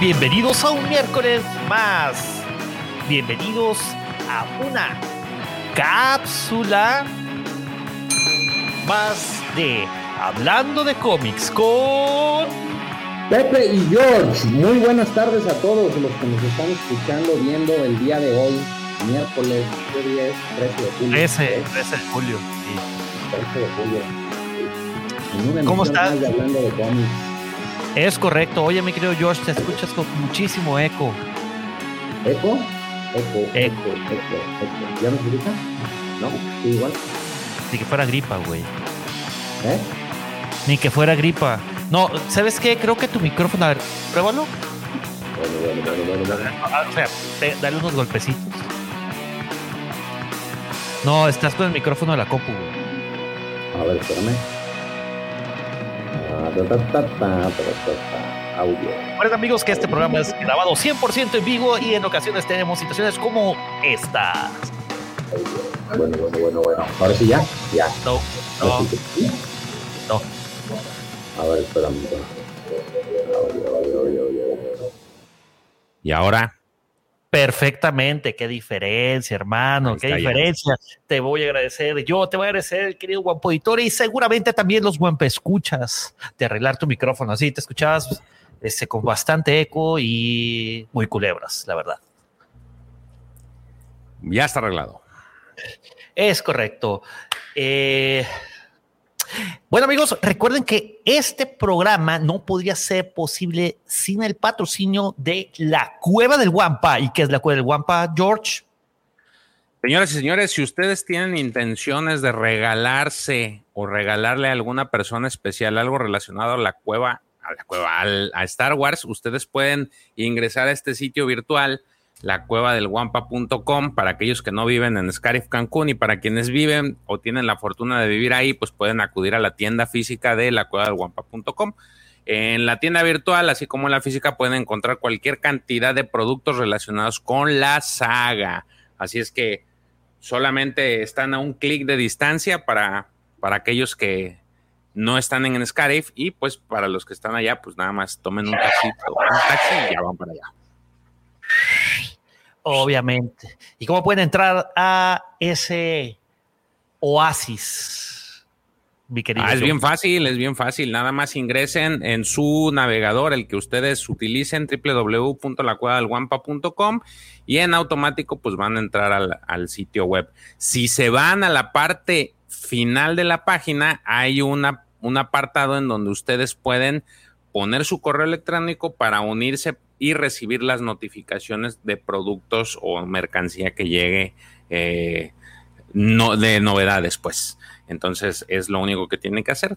Bienvenidos a un miércoles más. Bienvenidos a una cápsula más de Hablando de cómics con Pepe y George. Muy buenas tardes a todos los que nos están escuchando, viendo el día de hoy, miércoles, ¿qué día es? 13 de julio. 13, 13 de julio. Sí. 13 de julio. ¿Cómo estás? más de Hablando de cómics. Es correcto. Oye, mi querido George, te escuchas con muchísimo eco. ¿Eco? Eco, Eco. eco, eco, eco. ¿Ya me escuchan? No, sí, igual. Ni que fuera gripa, güey. ¿Eh? Ni que fuera gripa. No, ¿sabes qué? Creo que tu micrófono. A ver, pruébalo. Bueno, bueno, bueno, bueno, O sea, dale unos golpecitos. No, estás con el micrófono de la compu, güey. A ver, espérame. Audio. Recuerden amigos que este programa es grabado 100% en vivo y en ocasiones tenemos situaciones como esta. Bueno, bueno, bueno, bueno. Ahora sí ya. Ya. No, no, no. A ver, espérame. Audio. Y ahora, Perfectamente, qué diferencia, hermano, qué ya. diferencia. Te voy a agradecer, yo te voy a agradecer, querido guapo editor, y seguramente también los guampa escuchas de arreglar tu micrófono. Así te escuchabas este, con bastante eco y muy culebras, la verdad. ya está arreglado. Es correcto. Eh, bueno, amigos, recuerden que este programa no podría ser posible sin el patrocinio de la Cueva del Guampa. ¿Y qué es la Cueva del Guampa, George? Señoras y señores, si ustedes tienen intenciones de regalarse o regalarle a alguna persona especial algo relacionado a la cueva, a la cueva, al- a Star Wars, ustedes pueden ingresar a este sitio virtual, lacuevadelguampa.com, para aquellos que no viven en Scarif Cancún y para quienes viven o tienen la fortuna de vivir ahí, pues pueden acudir a la tienda física de lacuevadelguampa.com. En la tienda virtual, así como en la física, pueden encontrar cualquier cantidad de productos relacionados con la saga. Así es que solamente están a un clic de distancia para, para aquellos que no están en Scarif y pues para los que están allá, pues nada más tomen un taxi y ya van para allá. Obviamente. ¿Y cómo pueden entrar a ese oasis, mi querido? Ah, es bien fácil, es bien fácil. Nada más ingresen en su navegador, el que ustedes utilicen, www.lacuevadelguampa.com y en automático pues van a entrar al, al sitio web. Si se van a la parte final de la página, hay una, un apartado en donde ustedes pueden poner su correo electrónico para unirse y recibir las notificaciones de productos o mercancía que llegue eh, no, de novedades, pues. Entonces es lo único que tienen que hacer.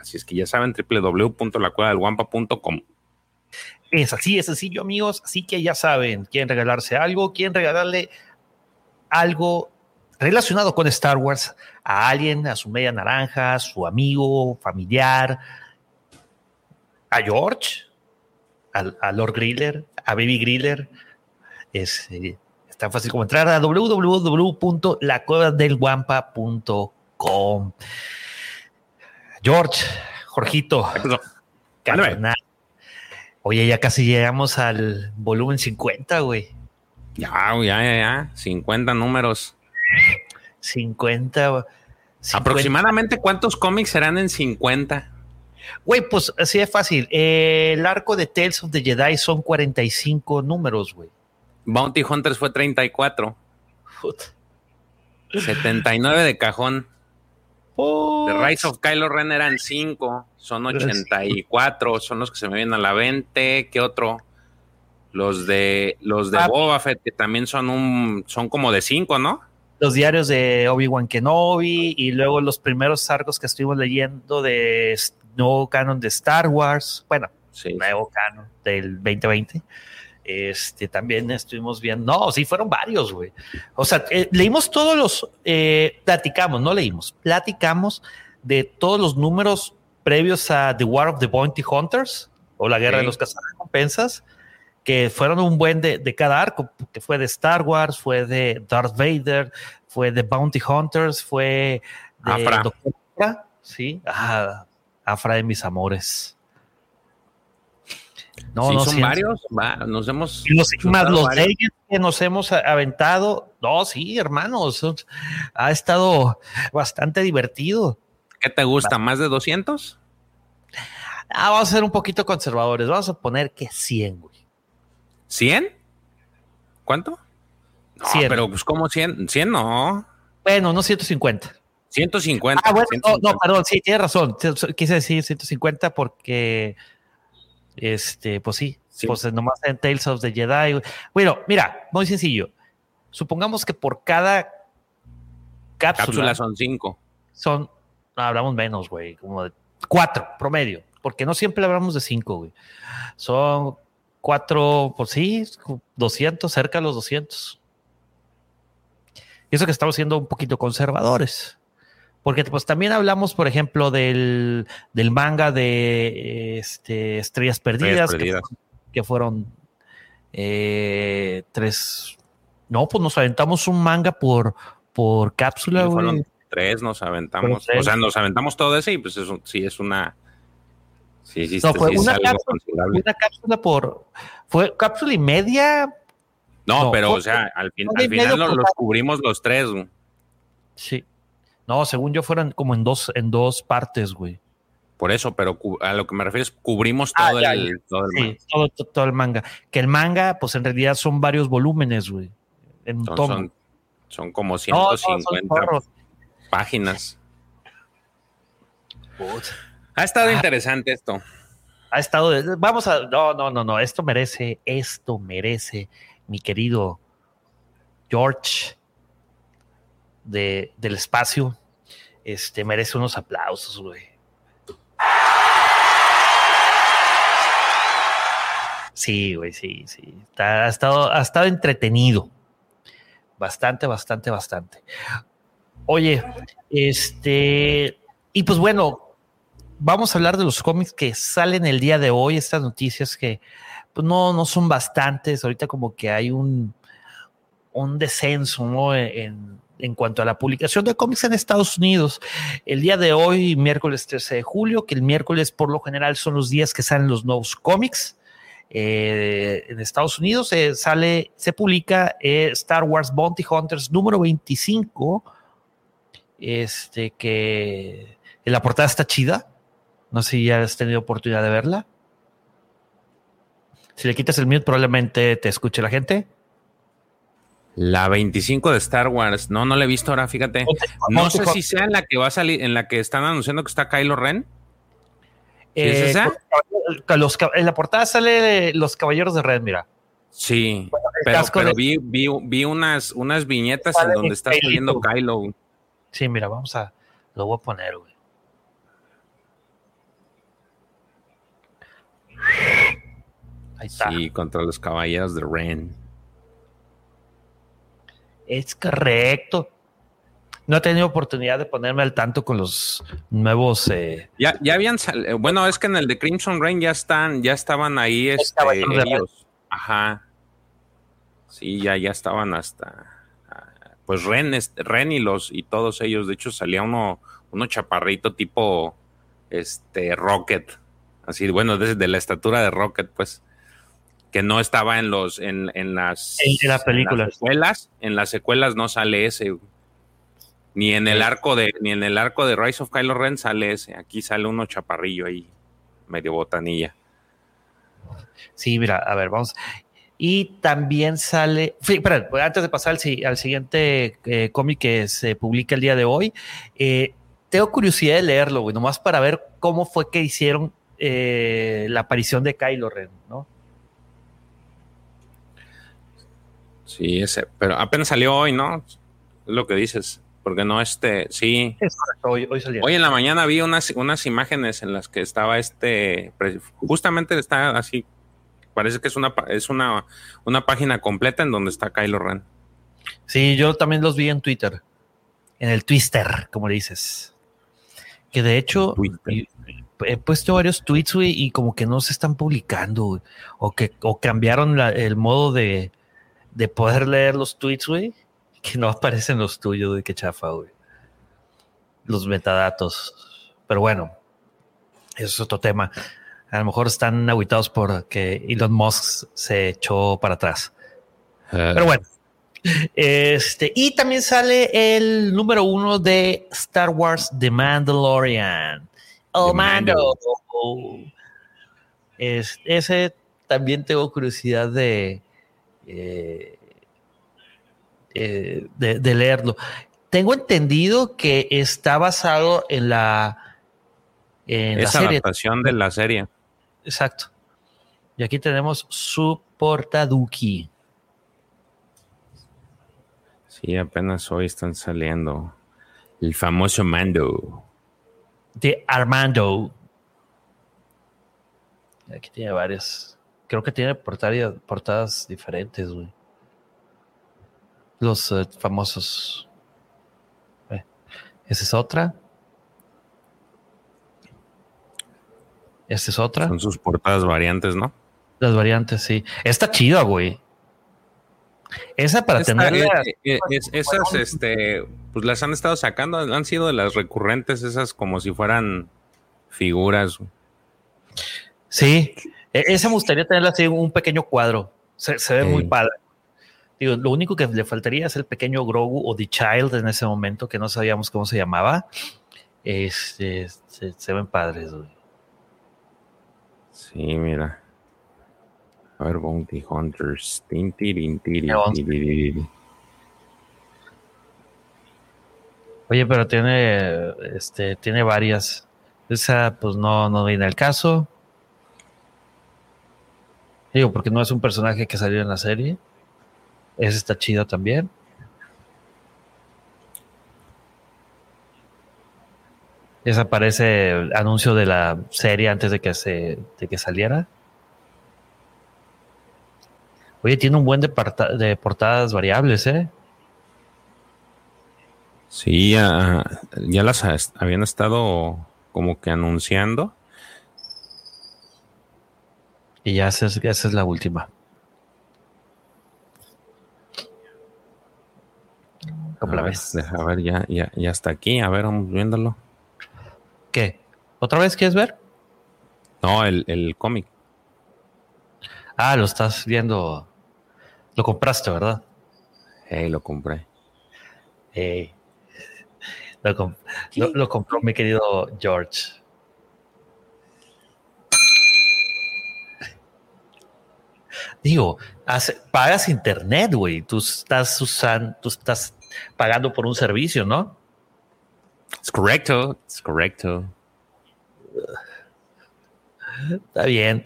Así es que ya saben, www.lacuevadelguampa.com. Es así, es sencillo, amigos. Así que ya saben, quieren regalarse algo, quieren regalarle algo relacionado con Star Wars a alguien, a su media naranja, su amigo, familiar, a George, a, Lord Griller, a Baby Griller. Es, eh, es tan fácil como entrar a www.lacuevadelguampa.com. George, Jorgito, carnal. Oye, ya casi llegamos al volumen 50, güey. Ya, ya, ya, ya. 50 números. 50. 50. Aproximadamente cuántos cómics serán en 50. Güey, pues así es fácil. Eh, el arco de Tales of the Jedi son 45 números, güey. Bounty Hunters fue 34. Puta. 79 de cajón. Oh, The Rise of Kylo Ren eran 5. Son 84. Son los que se me vienen a la 20. ¿Qué otro? Los de los de Ah. Boba Fett, que también son un, son como de 5, ¿no? Los diarios de Obi-Wan Kenobi y luego los primeros arcos que estuvimos leyendo de nuevo canon de Star Wars. Bueno, Sí. nuevo canon del 2020. Este, también estuvimos viendo, no, sí, fueron varios, güey. O sea, eh, leímos todos los, eh, platicamos, no leímos, platicamos de todos los números previos a The War of the Bounty Hunters o la Guerra Sí. de los Cazarrecompensas, que fueron un buen de, de cada arco, que fue de Star Wars, fue de Darth Vader, fue de Bounty Hunters, fue de Afra. Doctor Afra, sí, ah, Afra de mis amores. No, no son varios. nos hemos. más los que nos hemos aventado. No, sí, hermanos. Ha estado bastante divertido. ¿Qué te gusta? ¿Más de 200? Ah, vamos a ser un poquito conservadores. Vamos a poner que 100, güey. ¿100? ¿Cuánto? No, 100. pero pues como 100, 100 no. Bueno, no 150. 150. Ah, bueno, No, perdón, sí, tienes razón. Quise decir 150 porque, este, pues sí, pues nomás en Tales of the Jedi. Bueno, mira, muy sencillo. Supongamos que por cada cápsula. Cápsula son 5. Son, hablamos menos, güey, como de 4 promedio, porque no siempre hablamos de 5, güey. Son 4, pues sí, 200, cerca de los 200. Y eso que estamos siendo un poquito conservadores. Porque pues también hablamos, por ejemplo, del, manga de este, Estrellas Perdidas, Que, fueron eh, tres. No, pues nos aventamos un manga por, por cápsula, Fueron tres, nos aventamos. O sea, nos aventamos todo ese y pues eso sí es una. Sí, sí, no, fue una, cápsula, una cápsula por. Fue cápsula y media. No, pero o sea, al, al final los cubrimos los tres. Sí. No, según yo fueran como en dos, en dos partes, güey. Por eso, pero a lo que me refiero es cubrimos ah, todo, el, todo el manga. Todo, el manga. Que el manga, pues en realidad son varios volúmenes, güey. En son, son, como 150 páginas. Ha estado ah. interesante esto. Ha estado. Vamos a. No, no, no, no. Esto merece, esto merece, mi querido George del espacio, este, merece unos aplausos, güey. Sí, güey, sí, sí. ha, estado, ha estado entretenido. Bastante, bastante, bastante. Oye, este, y pues bueno, vamos a hablar de los cómics que salen el día de hoy, estas noticias que pues no, no son bastantes. Ahorita como que hay un, un descenso ¿no? en, en cuanto a la publicación de cómics en Estados Unidos. El día de hoy, miércoles 13 de julio, que el miércoles por lo general son los días que salen los nuevos cómics. Eh, en Estados Unidos se sale, se publica eh, Star Wars Bounty Hunters número 25. Este que en la portada está chida. No sé si ya has tenido oportunidad de verla. Si le quitas el mute, probablemente te escuche la gente. La 25 de Star Wars. No, no la he visto ahora, fíjate. No sé si sea en la que va a salir, en la que están anunciando que está Kylo Ren. ¿Es eh, esa? en la portada sale Los Caballeros de Ren, mira. Sí, pero, vi, vi, unas, unas viñetas en donde está saliendo Kylo. Sí, mira, vamos a. Lo voy a poner, güey. Ahí está. Sí, contra los caballeros de Ren. Es correcto. No he tenido oportunidad de ponerme al tanto con los nuevos. Eh, ya, ya habían salido. Bueno, es que en el de Crimson Rain ya están, ya estaban ahí este, ellos. Ajá. Sí, ya, ya estaban hasta. Pues Ren, Ren y los y todos ellos. De hecho, salía uno, uno chaparrito tipo este Rocket. Así, bueno, desde la estatura de Rocket, pues que no estaba en los en, en las, en, las películas. secuelas, en las secuelas no sale ese. Ni en el arco de ni en el arco de Rise of Kylo Ren sale ese. Aquí sale uno chaparrillo ahí, medio botanilla. Sí, mira, a ver, vamos. Y también sale, espera, antes de pasar al, siguiente eh, cómic que se publica el día de hoy, eh, tengo curiosidad de leerlo, güey, nomás para ver cómo fue que hicieron eh, la aparición de Kylo Ren, ¿no? Sí, ese, pero apenas salió hoy, ¿no? Es lo que dices, porque no este, sí. hoy, hoy salió. Hoy en la mañana vi unas, unas imágenes en las que estaba este, justamente está así, parece que es una, es una, una página completa en donde está Kylo Ren. Sí, yo también los vi en Twitter, en el Twister, como le dices. Que de hecho, he puesto varios tweets, y como que no se están publicando, o que o cambiaron el modo de, de poder leer los tweets, güey, que no aparecen los tuyos, de qué chafa, güey. Los metadatos. Pero bueno, eso es otro tema. A lo mejor están aguitados porque Elon Musk se echó para atrás. Eh, Pero bueno. Este, y también sale el número uno de Star Wars The Mandalorian. Oh, The Mando. Es- ese también tengo curiosidad de, eh, eh, de, de leerlo. Tengo entendido que está basado en la, en la es serie. adaptación de la serie. Exacto. Y aquí tenemos su portaduki. Sí, apenas hoy están saliendo. El famoso Mando. de Armando. Aquí tiene varias. Creo que tiene portadas, portadas diferentes, güey. Los eh, famosos. Eh, Esa es otra. Esta es otra. Son sus portadas variantes, ¿no? Las variantes, sí. Está chida, güey. Esa para Esta, tenerla. eh, eh, es- esas, este, pues las han estado sacando, han sido de las recurrentes, esas como si fueran figuras. Sí, esa me gustaría tenerla así un pequeño cuadro. Se, se ve muy padre. Digo, lo único que le faltaría es el pequeño Grogu o The Child en ese momento, que no sabíamos cómo se llamaba. Este, se, se ven padres, güey. Sí, mira. A ver, Bounty Hunters. Tin, tirin. Oye, pero tiene, este, tiene varias. Esa, pues no, no viene al caso. Digo, porque no es un personaje que salió en la serie. Esa está chida también. Esa parece el anuncio de la serie antes de que se, de que saliera. Oye, tiene un buen de, de portadas variables, ¿eh? Sí, ya, las ha- habían estado como que anunciando. Y ya esa es, esa es la última. ¿Cómo A la ver, deja ver, ya, ya, ya está aquí. A ver, vamos viéndolo. ¿Qué? ¿Otra vez quieres ver? No, el, el cómic. Ah, lo estás viendo. Lo compraste, ¿verdad? Hey, lo compré. Lo, lo- lo compró mi querido George. Digo, pagas internet, güey. Tú estás usando, tú estás pagando por un servicio, ¿no? Es correcto, es correcto. Está bien.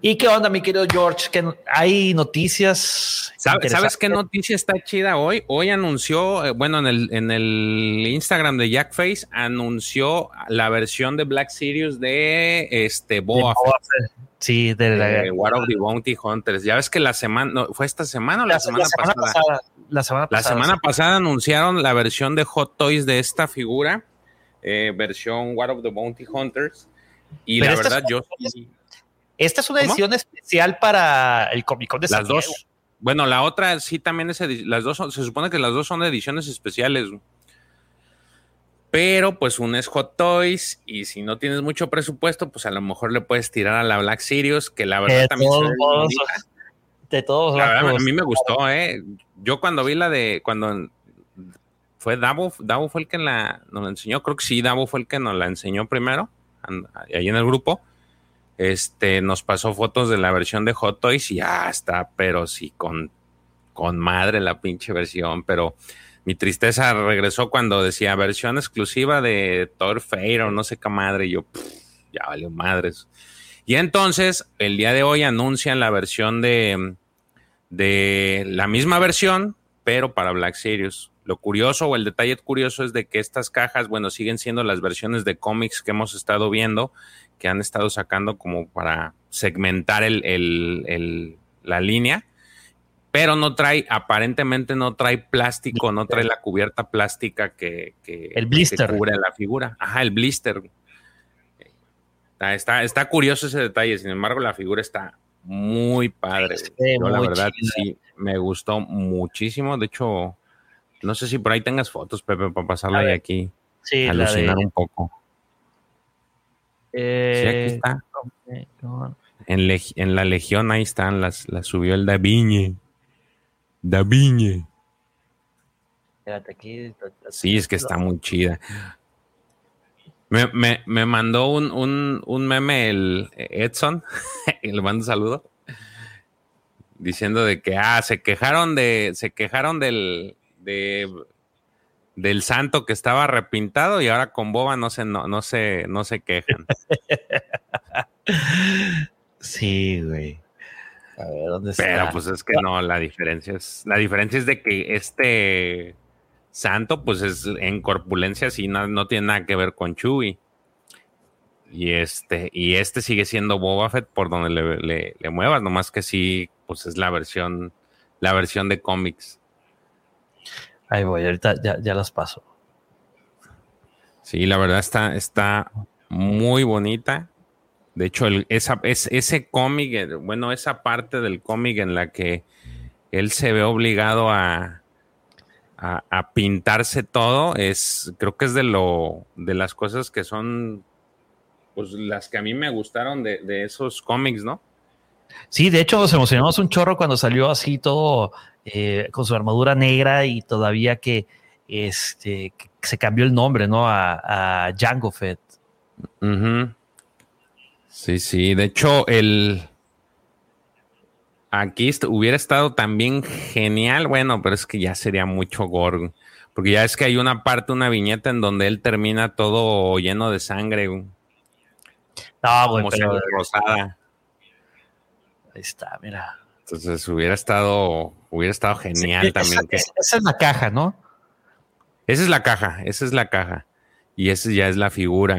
¿Y qué onda, mi querido George? ¿Que hay noticias? ¿Sabes, ¿Sabes qué noticia está chida hoy? Hoy anunció, eh, bueno, en el, en el Instagram de Jackface, anunció la versión de Black Series de este Boa Fett. Sí, de la, de War of the Bounty Hunters. Ya ves que la semana, no, ¿fue esta semana o la, la- semana, la semana pasada? pasada. La semana La pasada. semana sí. pasada anunciaron la versión de Hot Toys de esta figura, eh, versión War of the Bounty Hunters. Y Pero la verdad, yo Esta es una ¿Cómo? edición especial para el Comic Con de San las Diego. dos. Bueno, la otra sí también es las dos son- se supone que las dos son ediciones especiales. Pero pues una es Hot Toys y si no tienes mucho presupuesto, pues a lo mejor le puedes tirar a la Black Series, que la verdad De también todos bonita. de todos La verdad, a mí me gustó, ¿eh? Yo cuando vi la de, cuando fue Davo, Davo fue el que la, nos la enseñó, creo que sí, Davo fue el que nos la enseñó primero, ahí en el grupo. Este, nos pasó fotos de la versión de Hot Toys y ya está, pero sí, con, con madre la pinche versión, pero mi tristeza regresó cuando decía versión exclusiva de Thor Fate o no sé qué madre, y yo, ya valió madres. Y entonces, el día de hoy anuncian la versión de, de la misma versión, pero para Black Series. Lo curioso o el detalle curioso es de que estas cajas, bueno, siguen siendo las versiones de cómics que hemos estado viendo, que han estado sacando como para segmentar el, el- el- la línea, pero no trae, aparentemente no trae plástico, no trae la cubierta plástica que, que, El blister. que cubre la figura. Ajá, el blister. Está, está, curioso ese detalle, sin embargo, la figura está muy padre. Yo, la verdad, chida. sí, me gustó muchísimo. De hecho, no sé si por ahí tengas fotos, Pepe, para pasarla ver, aquí, Sí, de, alucinar un poco. Sí, aquí eh, está. en, la Legión ahí están, las, las subió el Daviñe. Daviñe. Aquí, sí, es que está muy chida. Me, me, mandó un, un, un, meme el Edson, y le mando un saludo, diciendo de que, ah, se quejaron de, se quejaron del, de, del santo que estaba repintado y ahora con Boba no se, no, no se, no se quejan. sí, güey. A ver, ¿dónde está? Pero pues es que no, la diferencia es, la diferencia es de que este santo, pues es en corpulencia, sí, no, no tiene nada que ver con Chewie. Y este, y este sigue siendo Boba Fett por donde le, le, muevas, nomás que sí, pues es la versión, la versión de cómics. Ahí voy, ahorita ya, ya las paso. Sí, la verdad está, está muy bonita. De hecho, esa, es, ese cómic, eh, bueno, esa parte del cómic en la que él se ve obligado a, a, pintarse todo, es, creo que es de lo, de las cosas que son, pues las que a mí me gustaron de, de esos cómics, ¿no? Sí, de hecho nos emocionamos un chorro cuando salió así todo eh, con su armadura negra y todavía que, este, se cambió el nombre, ¿no? A, a Jango Fett. Sí, sí. De hecho, el aquí hubiera estado también genial. Bueno, pero es que ya sería mucho gore. Porque ya es que hay una parte, una viñeta en donde él termina todo lleno de sangre. No, güey, pero... rosada. Ahí está, mira. Entonces hubiera estado, hubiera estado genial también. Esa, esa, es la caja, ¿no? Esa es la caja, esa es la caja. Y esa ya es la figura.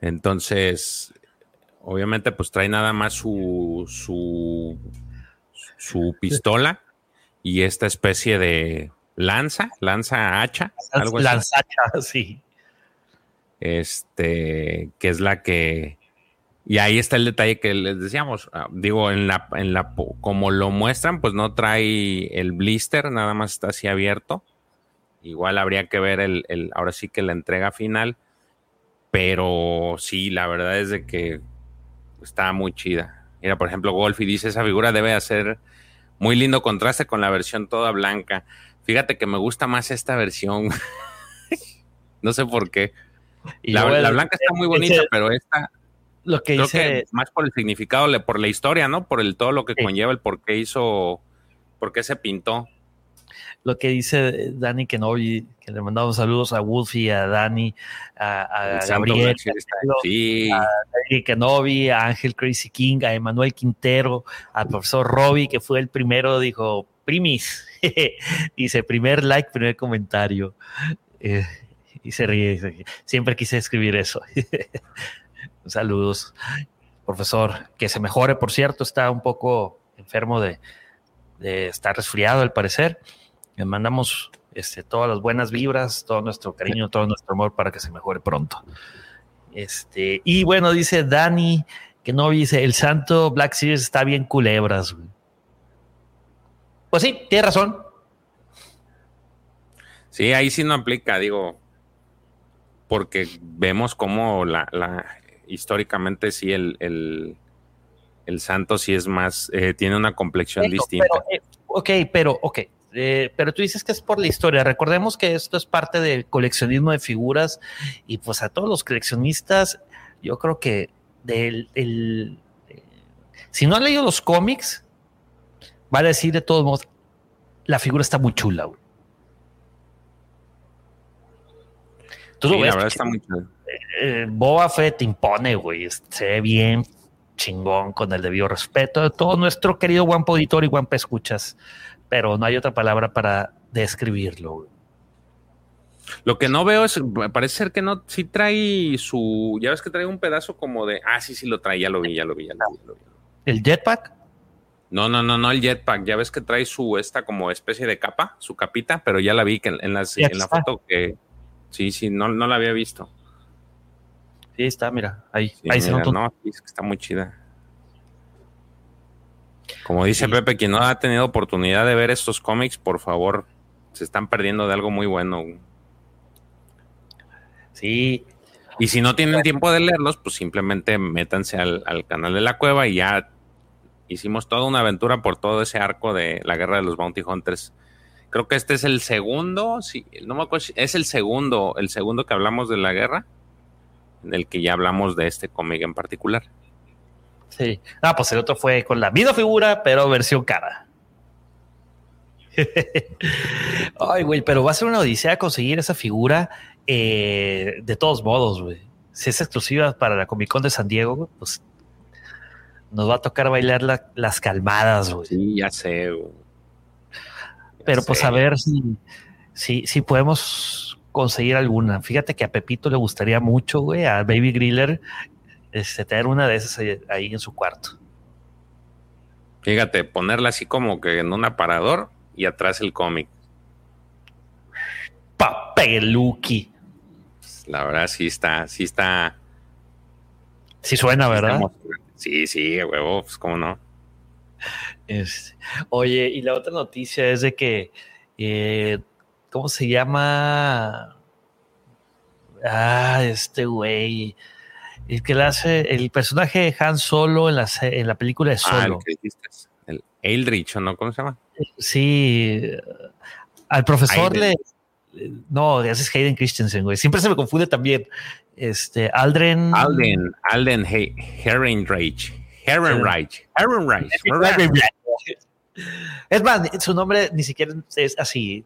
Entonces, obviamente, pues trae nada más su, su, su pistola y esta especie de lanza, lanza hacha, algo lanza hacha, sí. Este, que es la que y ahí está el detalle que les decíamos. Ah, digo, en la, en la, como lo muestran, pues no trae el blister, nada más está así abierto. Igual habría que ver el, el ahora sí que la entrega final. Pero sí, la verdad es de que está muy chida. Mira, por ejemplo, Golfi dice, esa figura debe hacer muy lindo contraste con la versión toda blanca. Fíjate que me gusta más esta versión. no sé por qué. La, la, blanca está muy bonita, pero esta lo que dice. más por el significado, por la historia, ¿no? Por el todo lo que conlleva el por qué hizo, por qué se pintó. Lo que dice Dani Kenobi, que le mandamos saludos a Wolfie, a Dani, a, Gabriel, a Dani Kenobi, a Ángel Crazy King, a Emanuel Quintero, al profesor Robbie, que fue el primero, dijo, primis, dice, primer like, primer comentario. Eh, y se ríe, siempre quise escribir eso. Saludos, profesor. Que se mejore, por cierto, está un poco enfermo de, estar resfriado, al parecer. Le mandamos este, todas las buenas vibras, todo nuestro cariño, todo nuestro amor para que se mejore pronto. Este, y bueno, dice Dani, que no dice, el santo Black Series está bien culebras. Pues sí, tiene razón. Sí, ahí sí no aplica, digo, porque vemos cómo la, históricamente sí el, el, santo sí es más, eh, tiene una complexión distinta. Eh, ok, pero, ok. Eh, pero tú dices que es por la historia. Recordemos que esto es parte del coleccionismo de figuras y pues a todos los coleccionistas, yo creo que del, el, si no han leído los cómics, va a decir de todos modos, la figura está muy chula. Tú lo ves, la está muy. Eh, Boba Fett impone, güey. Se ve bien chingón con el debido respeto de todo nuestro querido Juan Auditor y Juan Escuchas. Pero no hay otra palabra para describirlo, Lo que no veo es, parece ser que no, si trae su, ya ves que trae un pedazo como de, ah, sí, sí lo trae, ya lo vi, ya lo vi, ya lo vi. ¿El jetpack? No, no, no, no el jetpack, ya ves que trae su, esta como especie de capa, su capita, pero ya la vi que en, la foto que, sí, sí, no, no la había visto. Sí, está, mira, ahí. ahí se. No, está muy chida. Como dice Pepe, quien no ha tenido oportunidad de ver estos cómics, por favor, se están perdiendo de algo muy bueno. Sí. Y si no tienen tiempo de leerlos, pues simplemente métanse al, al, canal de la cueva y ya hicimos toda una aventura por todo ese arco de la guerra de los Bounty Hunters. Creo que este es el segundo, sí, no me acuerdo, es el segundo, el segundo que hablamos de la guerra, en el que ya hablamos de este cómic en particular. Sí. Ah, pues el otro fue con la misma figura, pero versión cara. Ay, güey, pero va a ser una odisea conseguir esa figura eh, de todos modos, güey. Si es exclusiva para la Comic Con de San Diego, pues nos va a tocar bailar las calmadas, güey. Sí, ya sé, güey. Pero pues a ver si, si, si podemos conseguir alguna. Fíjate que a Pepito le gustaría mucho, güey, a Baby Griller, este, tener una de esas ahí, en su cuarto. Fíjate, ponerla así como que en un aparador y atrás el cómic. Papeluki. La verdad sí está, sí está. Sí suena, ¿verdad? Sí, sí, huevo, pues cómo no. Este, oye, y la otra noticia es de que, eh, ¿cómo se llama? Ah, este güey. El que le hace el personaje de Han Solo en la, en la película de ah, Solo. el, Eldritch, ¿no? ¿Cómo se llama? Sí. Al profesor le. No, ese es Hayden Christensen, güey. Siempre se me confunde también. Este, Aldren. Alden, Alden Herrenreich. Herrenreich. Herrenreich. Es más, su nombre ni siquiera es así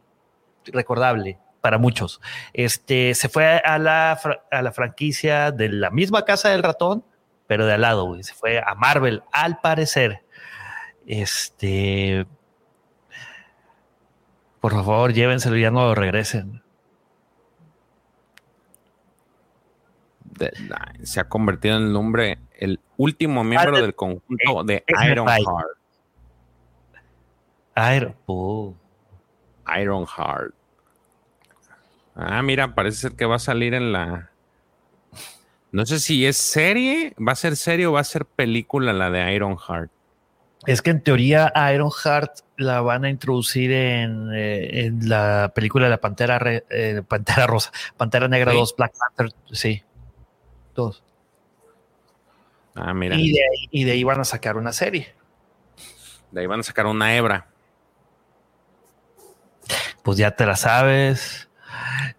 recordable para muchos. Este se fue a la, a la franquicia de la misma casa del ratón, pero de al lado, güey. Se fue a Marvel, al parecer. Este. Por favor, llévenselo y ya no lo regresen. Se ha convertido en el nombre, el último miembro del conjunto de Ironheart. Iron, Ironheart. Ah, mira, parece ser que va a salir en la. No sé si es serie, va a ser serie o va a ser película la de Ironheart. Es que en teoría Ironheart la van a introducir en, eh, la película de la Pantera, eh, Pantera Rosa, Pantera Negra 2, Black Panther, sí. Ah, mira. Y de, ahí, y de ahí van a sacar una serie. De ahí van a sacar una hebra. Pues ya te la sabes.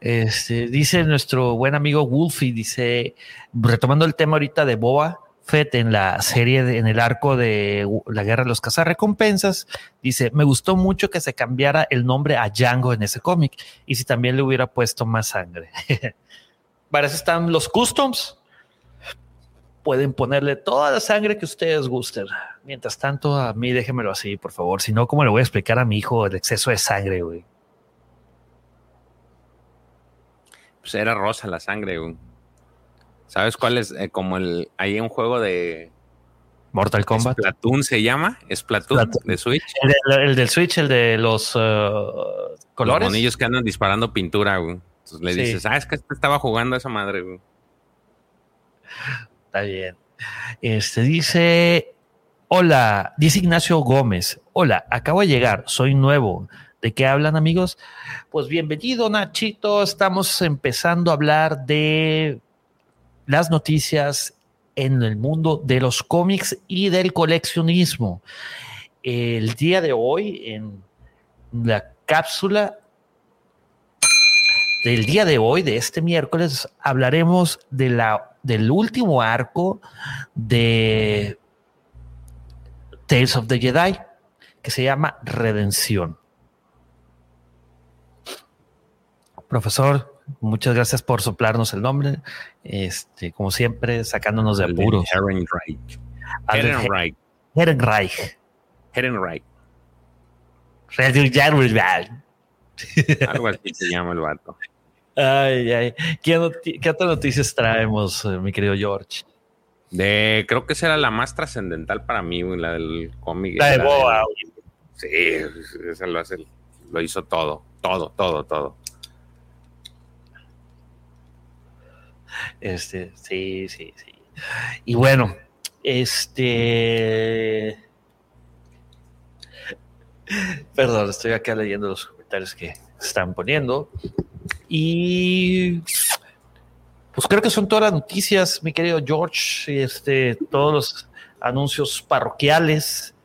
Este, dice nuestro buen amigo Wolfie, dice, retomando el tema ahorita de Boa Fett en la serie, en el arco de la guerra de los cazarrecompensas, dice, me gustó mucho que se cambiara el nombre a Django en ese cómic y si también le hubiera puesto más sangre. Para eso están los customs. Pueden ponerle toda la sangre que ustedes gusten. Mientras tanto, a mí déjenmelo así, por favor. Si no, ¿cómo le voy a explicar a mi hijo el exceso de sangre, güey? Pues era rosa la sangre, güey. ¿Sabes cuál es? Eh, como el. Hay un juego de. Mortal Kombat. Splatoon se llama. Splatoon, de Switch. El, del Switch, el de los uh, colores. Los monillos que andan disparando pintura, güey. Entonces le dices, ah, es que este estaba jugando a esa madre, güey. Está bien. Este dice, hola, dice Ignacio Gómez. Hola, acabo de llegar, soy nuevo. ¿De qué hablan, amigos? Pues bienvenido, Nachito. Estamos empezando a hablar de las noticias en el mundo de los cómics y del coleccionismo. El día de hoy, en la cápsula del día de hoy, de este miércoles, hablaremos de la, del último arco de Tales of the Jedi, que se llama Redención. Profesor, muchas gracias por soplarnos el nombre. Este, como siempre, sacándonos de apuros. Herrenreich. Herrenreich. Herrenreich. Herrenreich. Algo así se llama el vato. Ay, ay. ¿Qué, ¿Qué, otras noticias traemos, eh, mi querido George? De, creo que esa era la más trascendental para mí, la del cómic. La de Boa. Sí, esa lo, hace, lo hizo todo, todo, todo, todo. Este, sí, sí, sí. Y bueno, este. Perdón, estoy acá leyendo los comentarios que están poniendo. Y pues creo que son todas las noticias, mi querido George, este, todos los anuncios parroquiales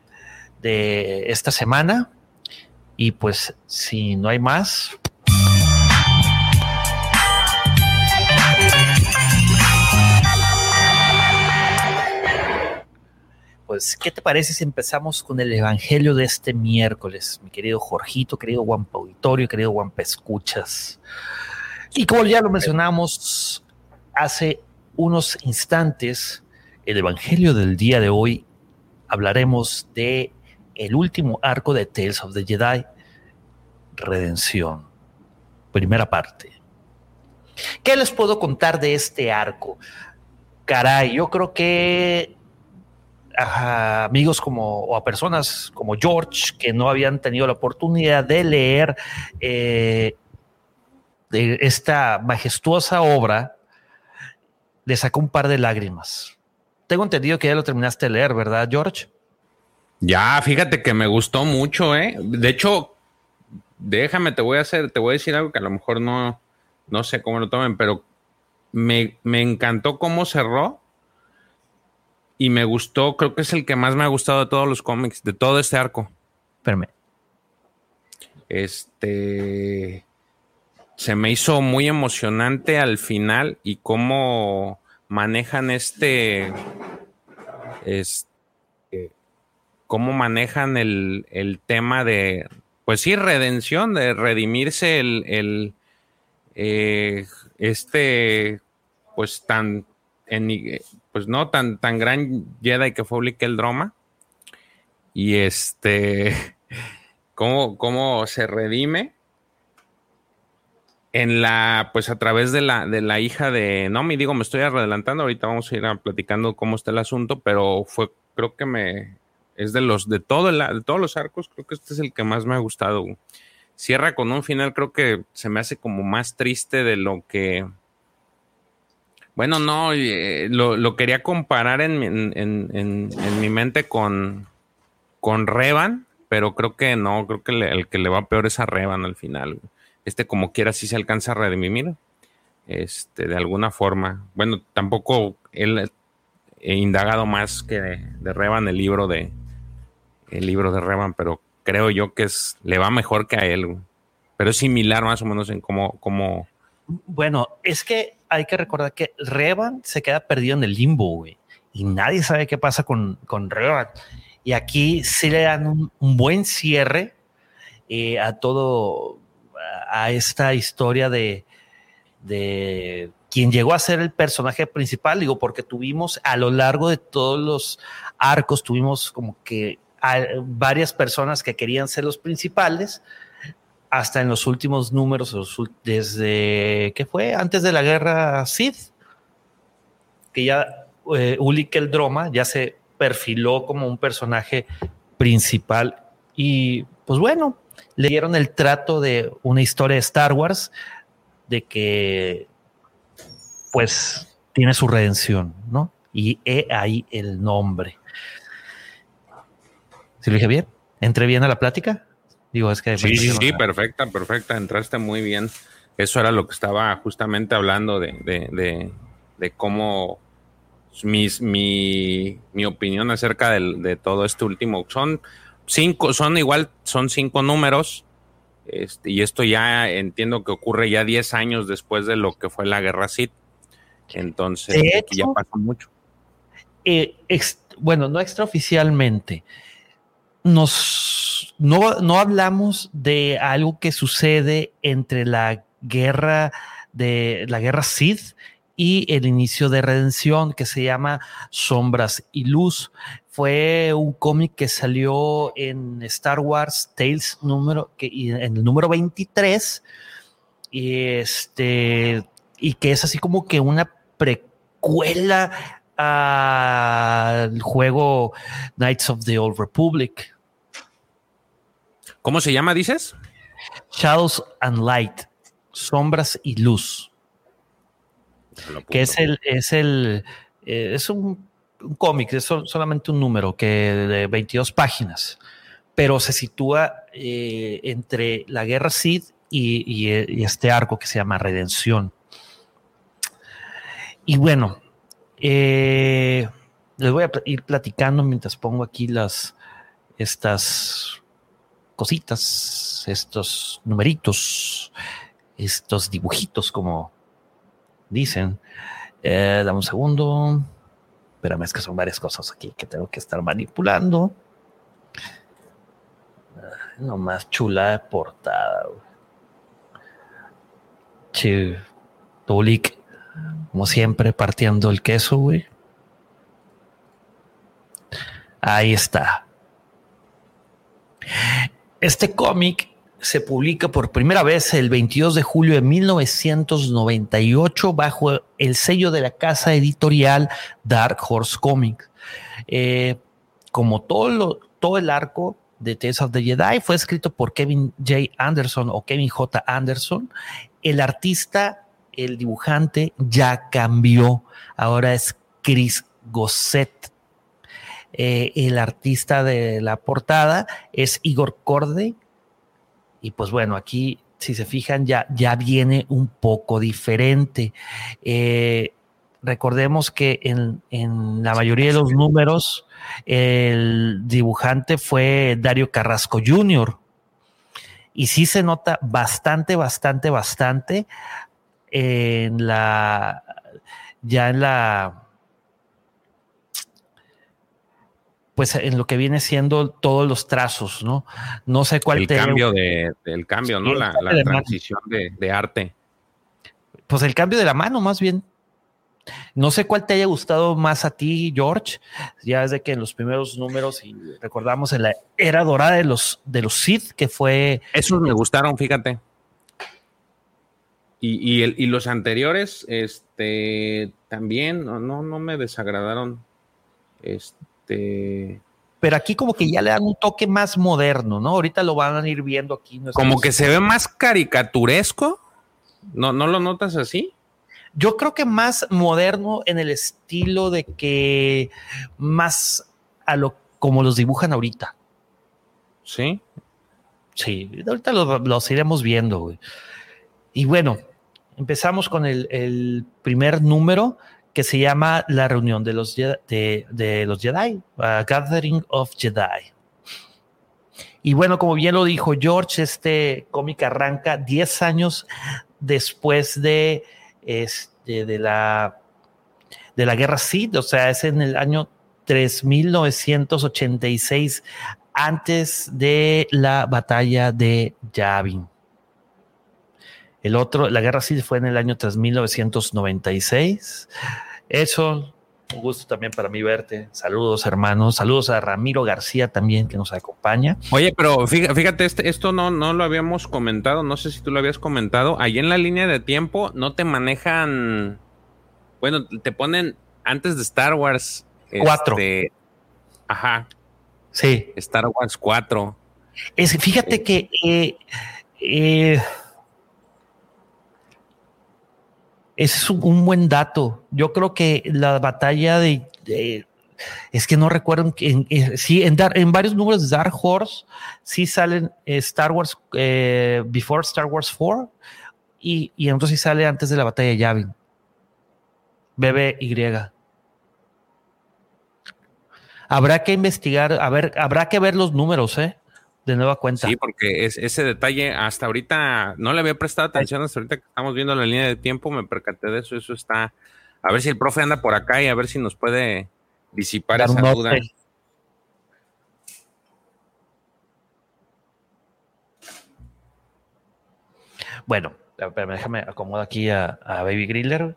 de esta semana. Y pues si no hay más, pues, ¿qué te parece si empezamos con el evangelio de este miércoles, mi querido Jorgito, querido Guampa Auditorio, querido Guampa Escuchas? Y como ya lo mencionamos hace unos instantes, el evangelio del día de hoy hablaremos de el último arco de Tales of the Jedi, Redención, primera parte. ¿Qué les puedo contar de este arco? Caray, yo creo que a amigos como o a personas como George que no habían tenido la oportunidad de leer eh, esta majestuosa obra, le sacó un par de lágrimas. Tengo entendido que ya lo terminaste de leer, ¿verdad, George? Ya, fíjate que me gustó mucho, ¿eh? De hecho, déjame, te voy a hacer, te voy a decir algo que a lo mejor no, no sé cómo lo tomen, pero me, me encantó cómo cerró y me gustó, creo que es el que más me ha gustado de todos los cómics, de todo este arco. Espérame. Este se me hizo muy emocionante al final y cómo manejan este, este cómo manejan el, el, tema de, pues sí, redención, de redimirse el, el eh, este, pues tan en, pues no tan, tan gran Jedi que fue el Droma. Y este, cómo, cómo se redime en la, pues a través de la, de la hija de Nomi, digo, me estoy adelantando, ahorita vamos a ir platicando cómo está el asunto, pero fue, creo que me, es de los, de todo de todos los arcos, creo que este es el que más me ha gustado. Cierra con un final, creo que se me hace como más triste de lo que, bueno, no, eh, lo, quería comparar en, mi mente con, con Revan, pero creo que no, creo que el que le va peor es a Revan al final. Este como quiera sí se alcanza a redimir, este, de alguna forma. Bueno, tampoco él he indagado más que de, Revan el libro de el libro de Revan, pero creo yo que es le va mejor que a él. Pero es similar más o menos en cómo, cómo bueno, es que hay que recordar que Revan se queda perdido en el limbo, güey. Y nadie sabe qué pasa con, con Revan. Y aquí sí le dan un, buen cierre eh, a todo, a esta historia de, de quien llegó a ser el personaje principal, digo, porque tuvimos a lo largo de todos los arcos, tuvimos como que varias personas que querían ser los principales, hasta en los últimos números, desde, ¿qué fue? Antes de la guerra Sith, que ya eh, el Droma ya se perfiló como un personaje principal y pues bueno, le dieron el trato de una historia de Star Wars de que pues tiene su redención, ¿no? Y he ahí el nombre. ¿Se lo dije bien? ¿Entré bien a la plática? Digo, es que... Sí, sí, sí, perfecta, perfecta, entraste muy bien. Eso era lo que estaba justamente hablando de, de, de, cómo mis, mi, mi, opinión acerca de todo este último. Son cinco, son igual, son cinco números. Este, y esto ya entiendo que ocurre ya diez años después de lo que fue la guerra Sith. Entonces, ya pasó mucho. Eh, bueno, no extraoficialmente. Nos no, hablamos de algo que sucede entre la guerra de la guerra Sith y el inicio de Redención que se llama Sombras y Luz. Fue un cómic que salió en Star Wars Tales número que, en el número 23 y este y que es así como que una precuela al juego Knights of the Old Republic. ¿Cómo se llama, dices? Shadows and Light, sombras y luz. Que es el, es el, eh, es un, cómic, es solamente un número que de 22 páginas, pero se sitúa eh, entre la guerra Sith y, este arco que se llama Redención. Y bueno, eh, les voy a ir platicando mientras pongo aquí las estas cositas, estos numeritos, estos dibujitos, como dicen. Eh, dame un segundo. Espérame, es que son varias cosas aquí que tengo que estar manipulando. No más chula de portada. Che, Tulik, como siempre, partiendo el queso, güey. Ahí está. Este cómic se publica por primera vez el 22 de julio de 1998 bajo el sello de la casa editorial Dark Horse Comics. Eh, como todo, todo el arco de Tales of the Jedi fue escrito por Kevin J. Anderson o Kevin J. Anderson, el artista, el dibujante ya cambió. Ahora es Chris Gosset. Eh, el artista de la portada es Igor Corde. Y pues bueno, aquí, si se fijan, ya, ya viene un poco diferente. Eh, recordemos que en, en, la mayoría de los números, el dibujante fue Dario Carrasco Jr. Y sí se nota bastante, bastante, bastante en la, ya en la, pues en lo que viene siendo todos los trazos, ¿no? No sé cuál el cambio de, del cambio, ¿no? La, la transición de, de, arte. Pues el cambio de la mano, más bien. No sé cuál te haya gustado más a ti, George. Ya desde que en los primeros números y recordamos en la era dorada de los de los Sith, que fue. Esos me gustaron, fíjate. Y, y, el, y los anteriores, este, también, no, no, no me desagradaron. Este. Pero aquí como que ya le dan un toque más moderno, ¿no? Ahorita lo van a ir viendo aquí. Como que se ve más caricaturesco. ¿No, ¿No lo notas así? Yo creo que más moderno en el estilo de que más a lo como los dibujan ahorita. Sí. Sí, ahorita los, los iremos viendo. Güey. Y bueno, empezamos con el, el, primer número que se llama La reunión de los, de, de los Jedi, Gathering of Jedi. Y bueno, como bien lo dijo George, este cómic arranca 10 años después de este, de, la, de la guerra Sith, o sea, es en el año 3986, antes de la batalla de Yavin. El otro, la guerra Sith fue en el año 3996. Eso, un gusto también para mí verte. Saludos, hermanos. Saludos a Ramiro García también, que nos acompaña. Oye, pero fíjate, este, esto no, no lo habíamos comentado. No sé si tú lo habías comentado. Ahí en la línea de tiempo no te manejan. Bueno, te ponen antes de Star Wars. Cuatro. Este, ajá. Sí. Star Wars 4. Es, fíjate que. Eh, eh, ese es un, buen dato. Yo creo que la batalla de, es que no recuerdo en, en, sí, en, dar, en, varios números de Dark Horse sí salen eh, Star Wars eh, Before Star Wars 4 y, y, entonces sí sale antes de la batalla de Yavin. BBY. Habrá que investigar, a ver, habrá que ver los números, ¿eh? De nueva cuenta. Sí, porque es, ese detalle hasta ahorita no le había prestado atención, hasta ahorita que estamos viendo la línea de tiempo, me percaté de eso, eso está, a ver si el profe anda por acá y a ver si nos puede disipar Dar esa duda. Bueno, déjame acomodar aquí a, a Baby Griller,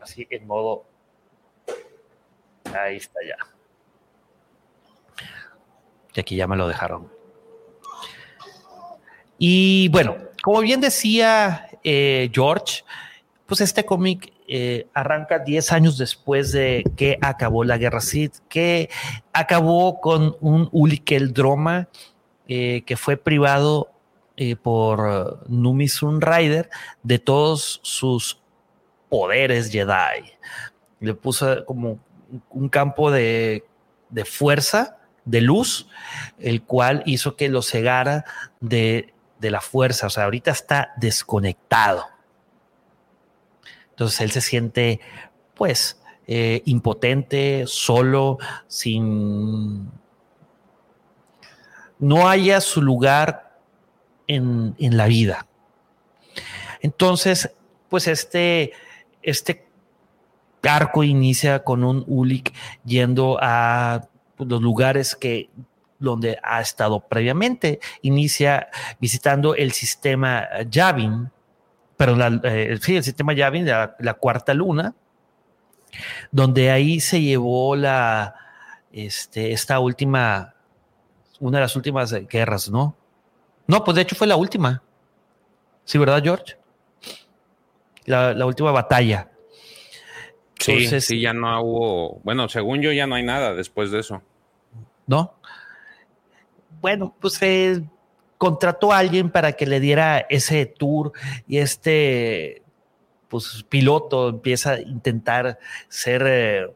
así en modo, ahí está ya. Y aquí ya me lo dejaron. Y bueno, como bien decía eh, George, pues este cómic eh, arranca 10 años después de que acabó la guerra Sith, que acabó con un Ulikel Droma eh, que fue privado eh, por Numi Rider de todos sus poderes Jedi. Le puso como un campo de, de fuerza, de luz, el cual hizo que lo cegara de de la fuerza, o sea, ahorita está desconectado. Entonces él se siente pues, eh, impotente, solo, sin... no haya su lugar en, en la vida. Entonces, pues este, este arco inicia con un Ulik yendo a los lugares que donde ha estado previamente. Inicia visitando el sistema Yavin, pero eh, sí, el sistema Yavin, la, la, cuarta luna, donde ahí se llevó la, este, esta última, una de las últimas guerras, ¿no? No, pues de hecho fue la última. Sí, ¿verdad, George? La, la última batalla. Entonces, sí, sí, ya no hubo, bueno, según yo ya no hay nada después de eso. ¿No? Bueno, pues eh, contrató a alguien para que le diera ese tour y este pues piloto empieza a intentar ser eh,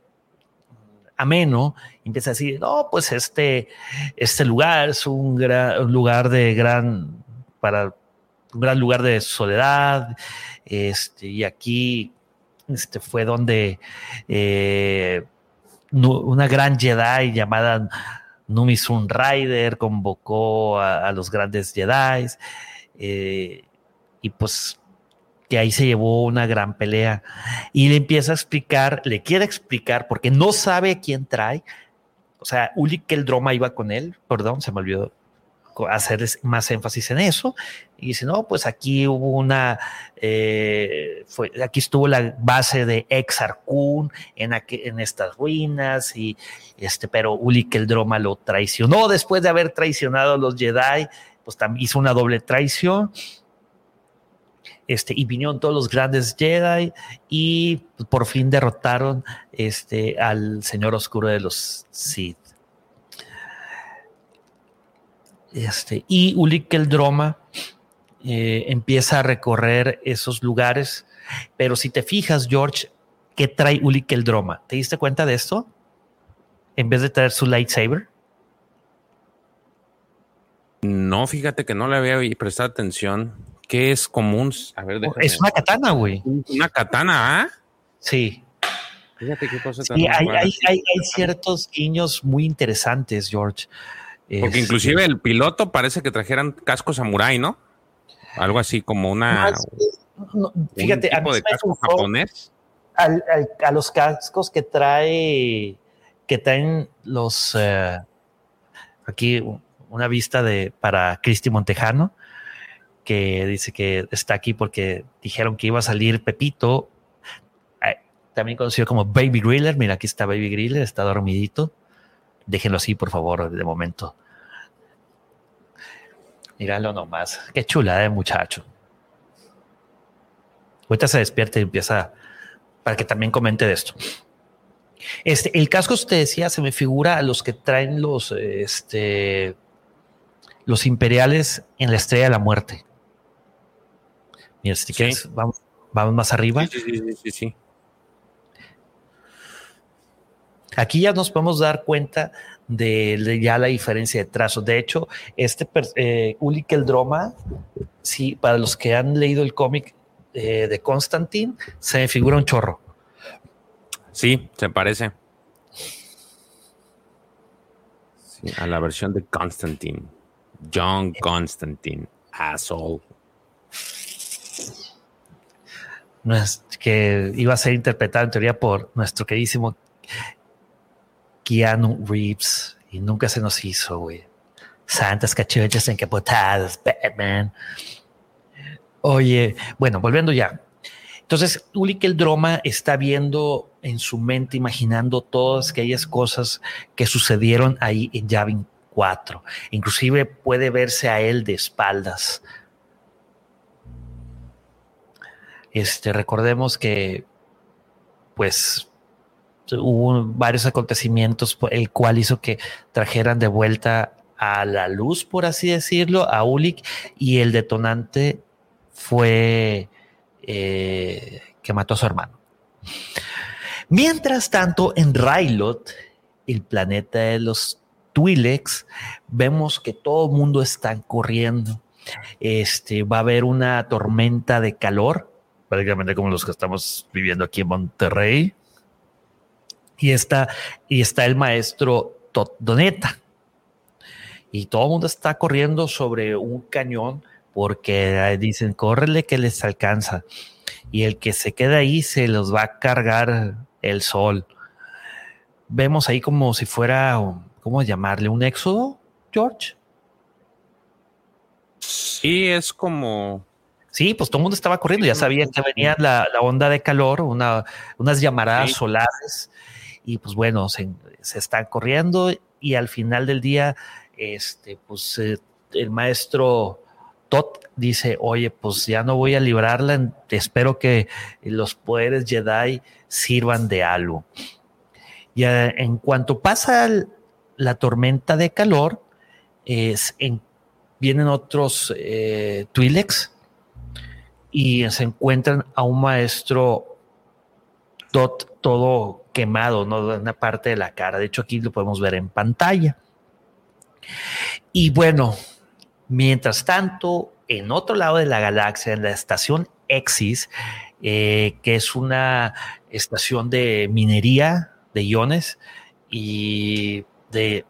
ameno, empieza a decir, no, pues este, este lugar es un, gran, lugar de gran, para un gran lugar de soledad, este, y aquí este fue donde eh, una gran Jedi llamada Numi Sun Rider convocó a, los grandes Jedi eh, y pues que ahí se llevó una gran pelea y le empieza a explicar, le quiere explicar porque no sabe quién trae. O sea, Uli que el drama iba con él, perdón, se me olvidó hacer más énfasis en eso. Y dice, no, pues aquí hubo una, eh, fue, aquí estuvo la base de Exarcun en, en estas ruinas, y este, pero Uli que el Droma lo traicionó después de haber traicionado a los Jedi, pues también hizo una doble traición. Este, y vinieron todos los grandes Jedi y por fin derrotaron este, al Señor Oscuro de los Sith. Este, y Ulik el Droma eh, empieza a recorrer esos lugares. Pero si te fijas, George, ¿qué trae Ulik el Droma? ¿Te diste cuenta de esto? En vez de traer su lightsaber. No, fíjate que no le había prestado atención. ¿Qué es común? A ver, Es una katana, güey. Una katana, ¿ah? Sí. Fíjate qué cosa sí, hay, hay, hay, ciertos guiños muy interesantes, George. Porque inclusive el piloto parece que trajeran casco samurai, ¿no? Algo así como una. fíjate, tipo de casco japonés. a los cascos que trae, que traen los. Eh, aquí una vista de para Cristi Montejano, que dice que está aquí porque dijeron que iba a salir Pepito, eh, también conocido como Baby Griller. Mira, aquí está Baby Griller, está dormidito. Déjenlo así, por favor, de momento. Míralo nomás. Qué chula de muchacho. Ahorita se despierta y empieza para que también comente de esto. Este, el casco, usted decía, se me figura a los que traen los, este, los imperiales en la estrella de la muerte. Mira, si quieres, vamos, vamos más arriba. Sí, sí, sí, sí, Aquí ya nos podemos dar cuenta de, ya la diferencia de trazos. De hecho, este eh, Uli Keldroma, sí, para los que han leído el cómic eh, de Constantine, se me figura un chorro. Sí, se parece. a la versión de Constantine. John Constantine, asshole. No es, que iba a ser interpretado en teoría por nuestro queridísimo Keanu Reeves y nunca se nos hizo, güey. Santas cachuchas encapotadas, Batman. Oye, bueno, volviendo ya. Entonces, Uli el Droma está viendo en su mente, imaginando todas aquellas cosas que sucedieron ahí en Yavin 4. Inclusive puede verse a él de espaldas. Este, recordemos que, pues, hubo varios acontecimientos, el cual hizo que trajeran de vuelta a la luz, por así decirlo, a Ulik, y el detonante fue eh, que mató a su hermano. Mientras tanto, en Railot, el planeta de los Twi'leks, vemos que todo el mundo está corriendo. Este, va a haber una tormenta de calor, prácticamente como los que estamos viviendo aquí en Monterrey Y está, y está el maestro Doneta. Y todo el mundo está corriendo sobre un cañón porque dicen, córrele que les alcanza. Y el que se queda ahí se los va a cargar el sol. Vemos ahí como si fuera, ¿cómo llamarle? ¿Un éxodo, George? Sí, es como... Sí, pues todo el mundo estaba corriendo, ya sabían que venía la, onda de calor, una, unas llamaradas solares, y pues bueno, se, están corriendo y al final del día, este, pues eh, el maestro Tot dice, oye, pues ya no voy a librarla, espero que los poderes Jedi sirvan de algo. Y eh, en cuanto pasa la tormenta de calor, es en, vienen otros eh, Twi'leks y se encuentran a un maestro Tot todo quemado, ¿no? Una parte de la cara. De hecho, aquí lo podemos ver en pantalla. Y bueno, mientras tanto, en otro lado de la galaxia, en la estación Exis, eh, que es una estación de minería de iones y de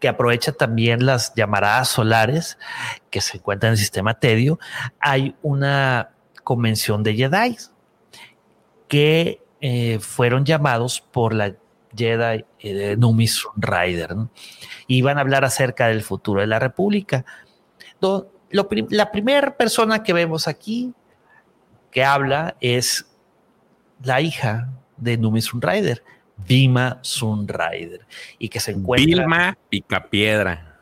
que aprovecha también las llamaradas solares que se encuentran en el sistema Tedio, hay una convención de Jedi que eh, fueron llamados por la Jedi eh, Numis Rider y van a hablar acerca del futuro de la República. la primera persona que vemos aquí que habla es la hija de Numis Rider, Bima Sunrider y que se encuentra. Vilma Picapiedra.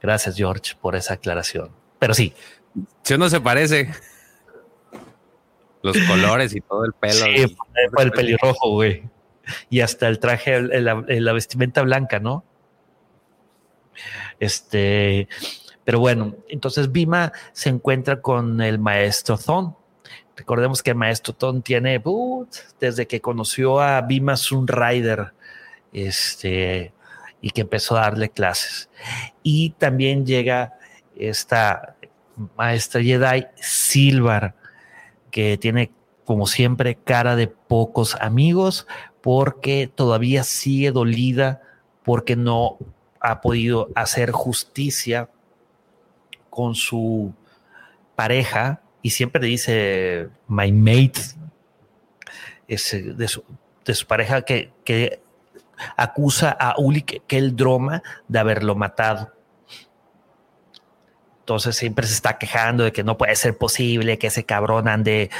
Gracias, George, por esa aclaración. Pero sí. Si no se parece. Los colores y todo el pelo. Sí, fue el pelirrojo, güey. Y hasta el traje, la vestimenta blanca, ¿no? Este, pero bueno, entonces Bima se encuentra con el maestro Thon Recordemos que el maestro Ton tiene, desde que conoció a Bima Sunrider, este, y que empezó a darle clases. Y también llega esta maestra Jedi Silvar, que tiene, como siempre, cara de pocos amigos, porque todavía sigue dolida, porque no ha podido hacer justicia con su pareja, y siempre le dice my mate de, su, pareja que, acusa a Uli que, el drama de haberlo matado. Entonces siempre se está quejando de que no puede ser posible que ese cabrón ande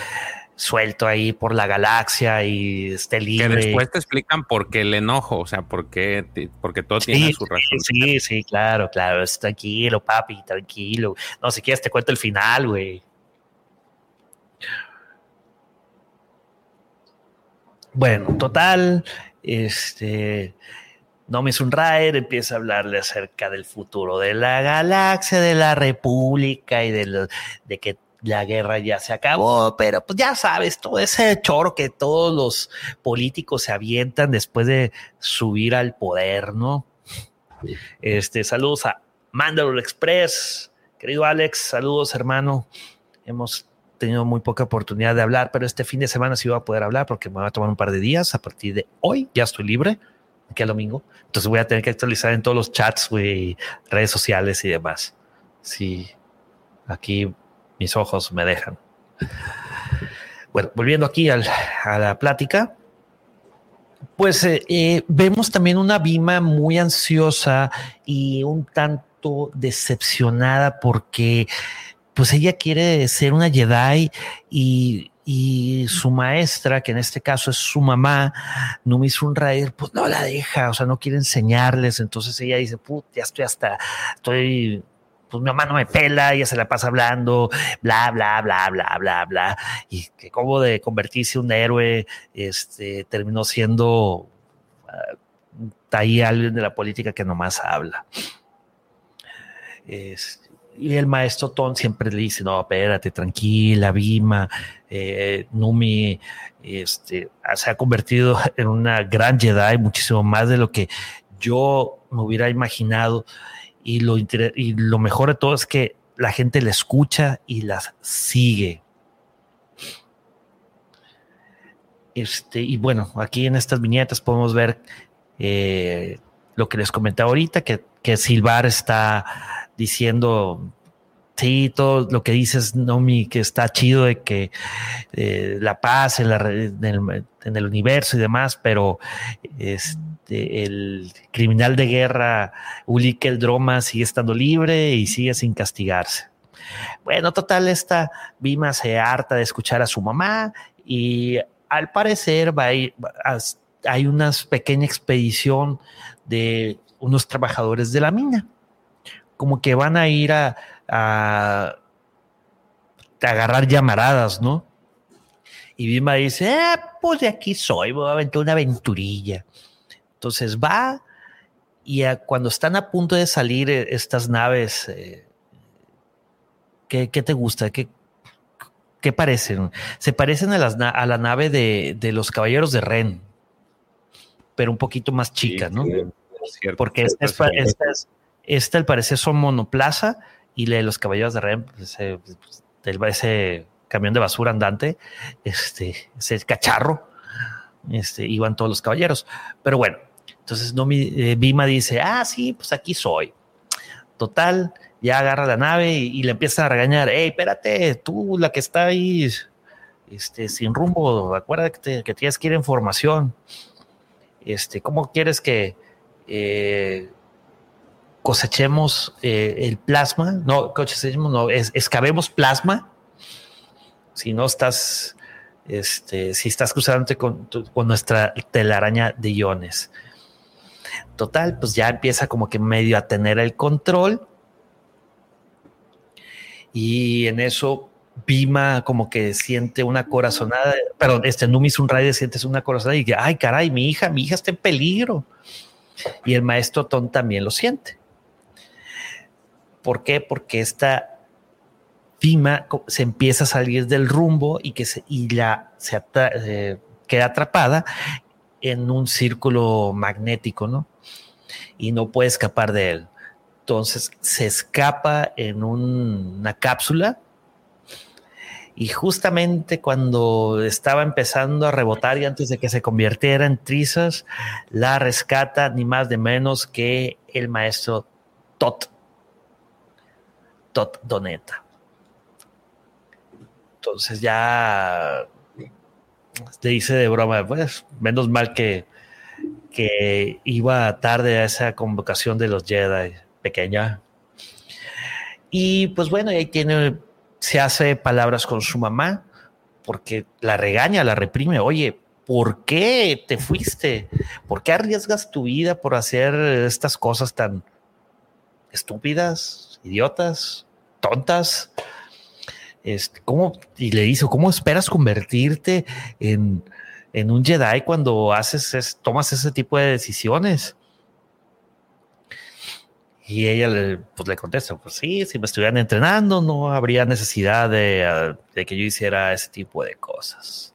suelto ahí por la galaxia y esté libre. Que después te explican por qué el enojo, o sea, por qué, porque todo tiene su razón. Sí, sí, claro, claro. tranquilo, papi, tranquilo. No, si quieres te cuento el final, güey. Bueno, total, este, Nomi Sunraer empieza a hablarle acerca del futuro de la galaxia, de la república y de, de que la guerra ya se acabó, pero pues ya sabes, todo ese choro que todos los políticos se avientan después de subir al poder, ¿no? Este, saludos a Mandalore Express, querido Alex, saludos hermano. Hemos tenido muy poca oportunidad de hablar, pero este fin de semana sí voy a poder hablar porque me va a tomar un par de días. A partir de hoy ya estoy libre, aquí al domingo. Entonces voy a tener que actualizar en todos los chats, y redes sociales y demás. Sí, aquí mis ojos me dejan. Bueno, volviendo aquí a la plática, pues eh, eh, vemos también una Bima muy ansiosa y un tanto decepcionada porque pues ella quiere ser una Jedi y, su maestra, que en este caso es su mamá, Numi Sunrider, pues no la deja, o sea, no quiere enseñarles. Entonces ella dice, put, ya estoy hasta, estoy, pues mi mamá no me pela, ella se la pasa hablando, bla, bla, bla, bla, bla, bla. Y que como de convertirse en un héroe, este, terminó siendo uh, ahí alguien de la política que nomás habla. Este, y el maestro Ton siempre le dice, no, espérate, tranquila, Bima, eh, Numi este, se ha convertido en una gran Jedi, muchísimo más de lo que yo me hubiera imaginado. Y lo, y lo mejor de todo es que la gente la escucha y las sigue. Este, y bueno, aquí en estas viñetas podemos ver eh, lo que les comenté ahorita, que, que Silvar está diciendo Sí, todo lo que dices, Nomi, que está chido de que eh, la paz en, la, en, el, universo y demás, pero este, el criminal de guerra el Droma sigue estando libre y sigue sin castigarse. Bueno, total, esta Bima se harta de escuchar a su mamá y al parecer va hay una pequeña expedición de unos trabajadores de la mina, como que van a ir a a, agarrar llamaradas, ¿no? Y Bima dice, eh, pues de aquí soy, voy a aventar una aventurilla. Entonces va y cuando están a punto de salir eh, estas naves, eh, ¿qué, te gusta? ¿Qué, ¿Qué, parecen? Se parecen a, las, a la nave de, los Caballeros de Ren, pero un poquito más chica, ¿no? Porque esta, es, esta, al parecer son monoplaza, y de los caballeros de Rem, pues, ese, camión de basura andante, este, ese cacharro, este, iban todos los caballeros. Pero bueno, entonces no, eh, Bima dice, ah, sí, pues aquí soy. Total, ya agarra la nave y, le empieza a regañar, hey, espérate, tú la que está ahí este, sin rumbo, acuérdate que, tienes que ir en formación. Este, ¿Cómo quieres que eh, cosechemos eh, el plasma, no, cosechemos, no, es, excavemos plasma, si no estás, este, si estás cruzándote con, nuestra telaraña de iones. Total, pues ya empieza como que medio a tener el control. Y en eso Bima como que siente una corazonada, perdón, este Numis un rayo sientes una corazonada y dice, ay caray, mi hija, mi hija está en peligro. Y el maestro Ton también lo siente. ¿Por qué? Porque esta Fima se empieza a salir del rumbo y que se, y la, eh, queda atrapada en un círculo magnético, ¿no? Y no puede escapar de él. Entonces se escapa en una cápsula y justamente cuando estaba empezando a rebotar y antes de que se convirtiera en trizas, la rescata ni más ni menos que el maestro Tot Doneta. Entonces ya te dice de broma, pues menos mal que, que iba tarde a esa convocación de los Jedi pequeña. Y pues bueno, ahí tiene, se hace palabras con su mamá, porque la regaña, la reprime. Oye, ¿por qué te fuiste? ¿Por qué arriesgas tu vida por hacer estas cosas tan estúpidas, idiotas? tontas. Este, ¿cómo, y le dice, ¿cómo esperas convertirte en, un Jedi cuando haces, tomas ese tipo de decisiones? Y ella le, pues, le contesta, pues sí, si me estuvieran entrenando no habría necesidad de, de, que yo hiciera ese tipo de cosas.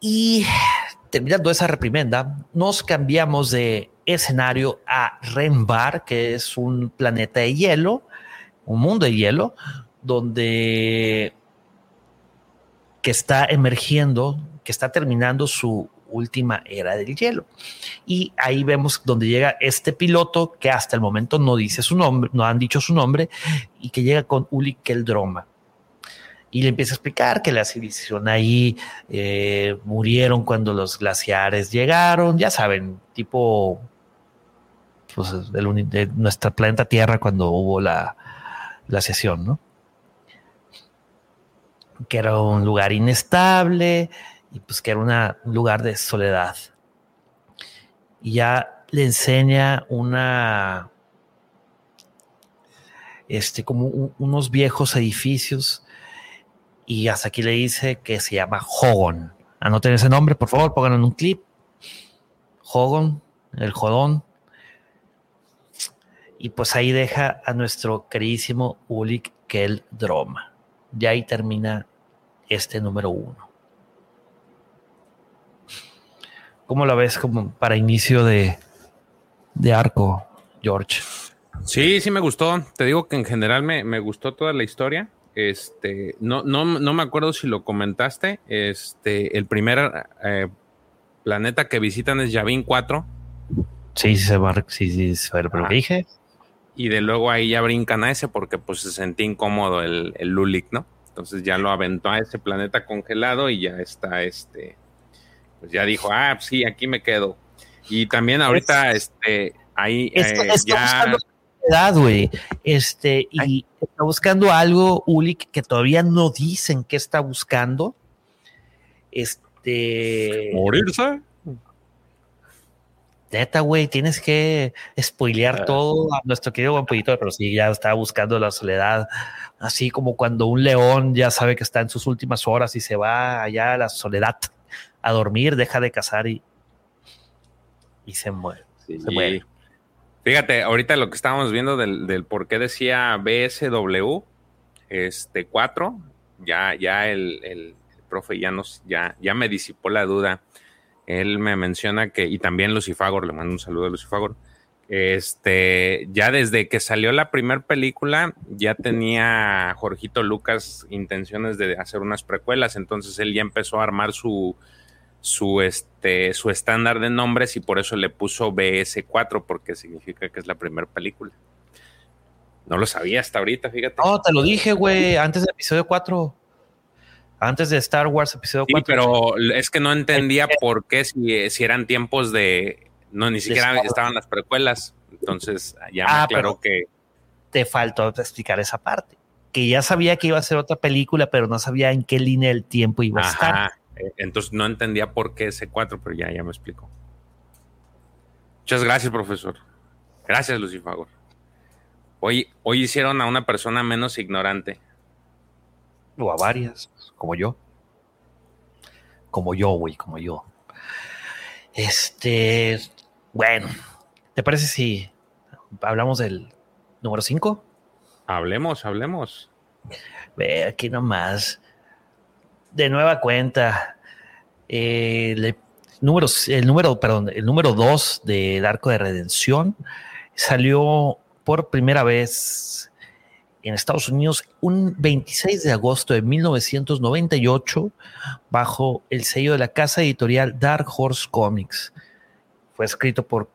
Y terminando esa reprimenda, nos cambiamos de escenario a Renbar, que es un planeta de hielo, un mundo de hielo donde que está emergiendo, que está terminando su última era del hielo. Y ahí vemos donde llega este piloto que hasta el momento no dice su nombre, no han dicho su nombre, y que llega con Uli Keldroma. Y le empieza a explicar que la civilización ahí eh, murieron cuando los glaciares llegaron, ya saben, tipo pues, de nuestra planeta Tierra cuando hubo la, la sesión, ¿no? Que era un lugar inestable y pues que era un lugar de soledad. Y ya le enseña una, este, como unos viejos edificios y hasta aquí le dice que se llama Hogon. Anoten ese nombre, por favor, pongan en un clip. Hogon, el jodón. Y pues ahí deja a nuestro queridísimo Ulik Kel Droma. Ya ahí termina este número uno. ¿Cómo la ves como para inicio de, de arco, George? Sí, sí me gustó. Te digo que en general me, gustó toda la historia. Este, no, no, no me acuerdo si lo comentaste, este, el primer eh, planeta que visitan es Yavin 4. Sí, sí, se va, sí, sí, se lo dije. Y de luego ahí ya brincan a ese porque pues se sentía incómodo el, el Lulik, ¿no? Entonces ya lo aventó a ese planeta congelado y ya está, este, pues ya dijo, ah, sí, aquí me quedo. Y también ahorita, este, ahí eh, ya güey. Este, y está buscando algo, Ulik, que todavía no dicen qué está buscando. Este. Morirse. Neta, güey, tienes que spoilear ah. todo a nuestro querido Vampirito, pero sí, ya está buscando la soledad. Así como cuando un león ya sabe que está en sus últimas horas y se va allá a la soledad a dormir, deja de cazar y, y se muere. Se muere. Fíjate, ahorita lo que estábamos viendo del, por qué decía BSW este 4, ya, ya el, el, profe ya nos, ya, ya me disipó la duda. Él me menciona que, y también Lucifagor, le mando un saludo a Lucifagor. Este, ya desde que salió la primera película, ya tenía Jorgito Lucas intenciones de hacer unas precuelas, entonces él ya empezó a armar su, su, este, su estándar de nombres y por eso le puso BS4 porque significa que es la primera película. No lo sabía hasta ahorita, fíjate. No, te lo dije, güey, antes del episodio 4. Antes de Star Wars episodio 4. pero es que no entendía por qué si, si eran tiempos de... No, ni siquiera estaban las precuelas. Entonces ya me ah, aclaró que... Te faltó explicar esa parte. Que ya sabía que iba a ser otra película, pero no sabía en qué línea del tiempo iba a estar. Eh, entonces no entendía por qué ese 4, pero ya, ya me explico. Muchas gracias, profesor. Gracias, Lucifagor. Hoy, hoy hicieron a una persona menos ignorante. O a varias, como yo. Como yo, güey, como yo. Este, bueno, ¿te parece si hablamos del número 5? Hablemos, hablemos. Ve aquí nomás de nueva cuenta. Eh, el, número, perdón, el número 2 del Arco de Redención salió por primera vez en Estados Unidos un 26 de agosto de 1998 bajo el sello de la casa editorial Dark Horse Comics. Fue escrito por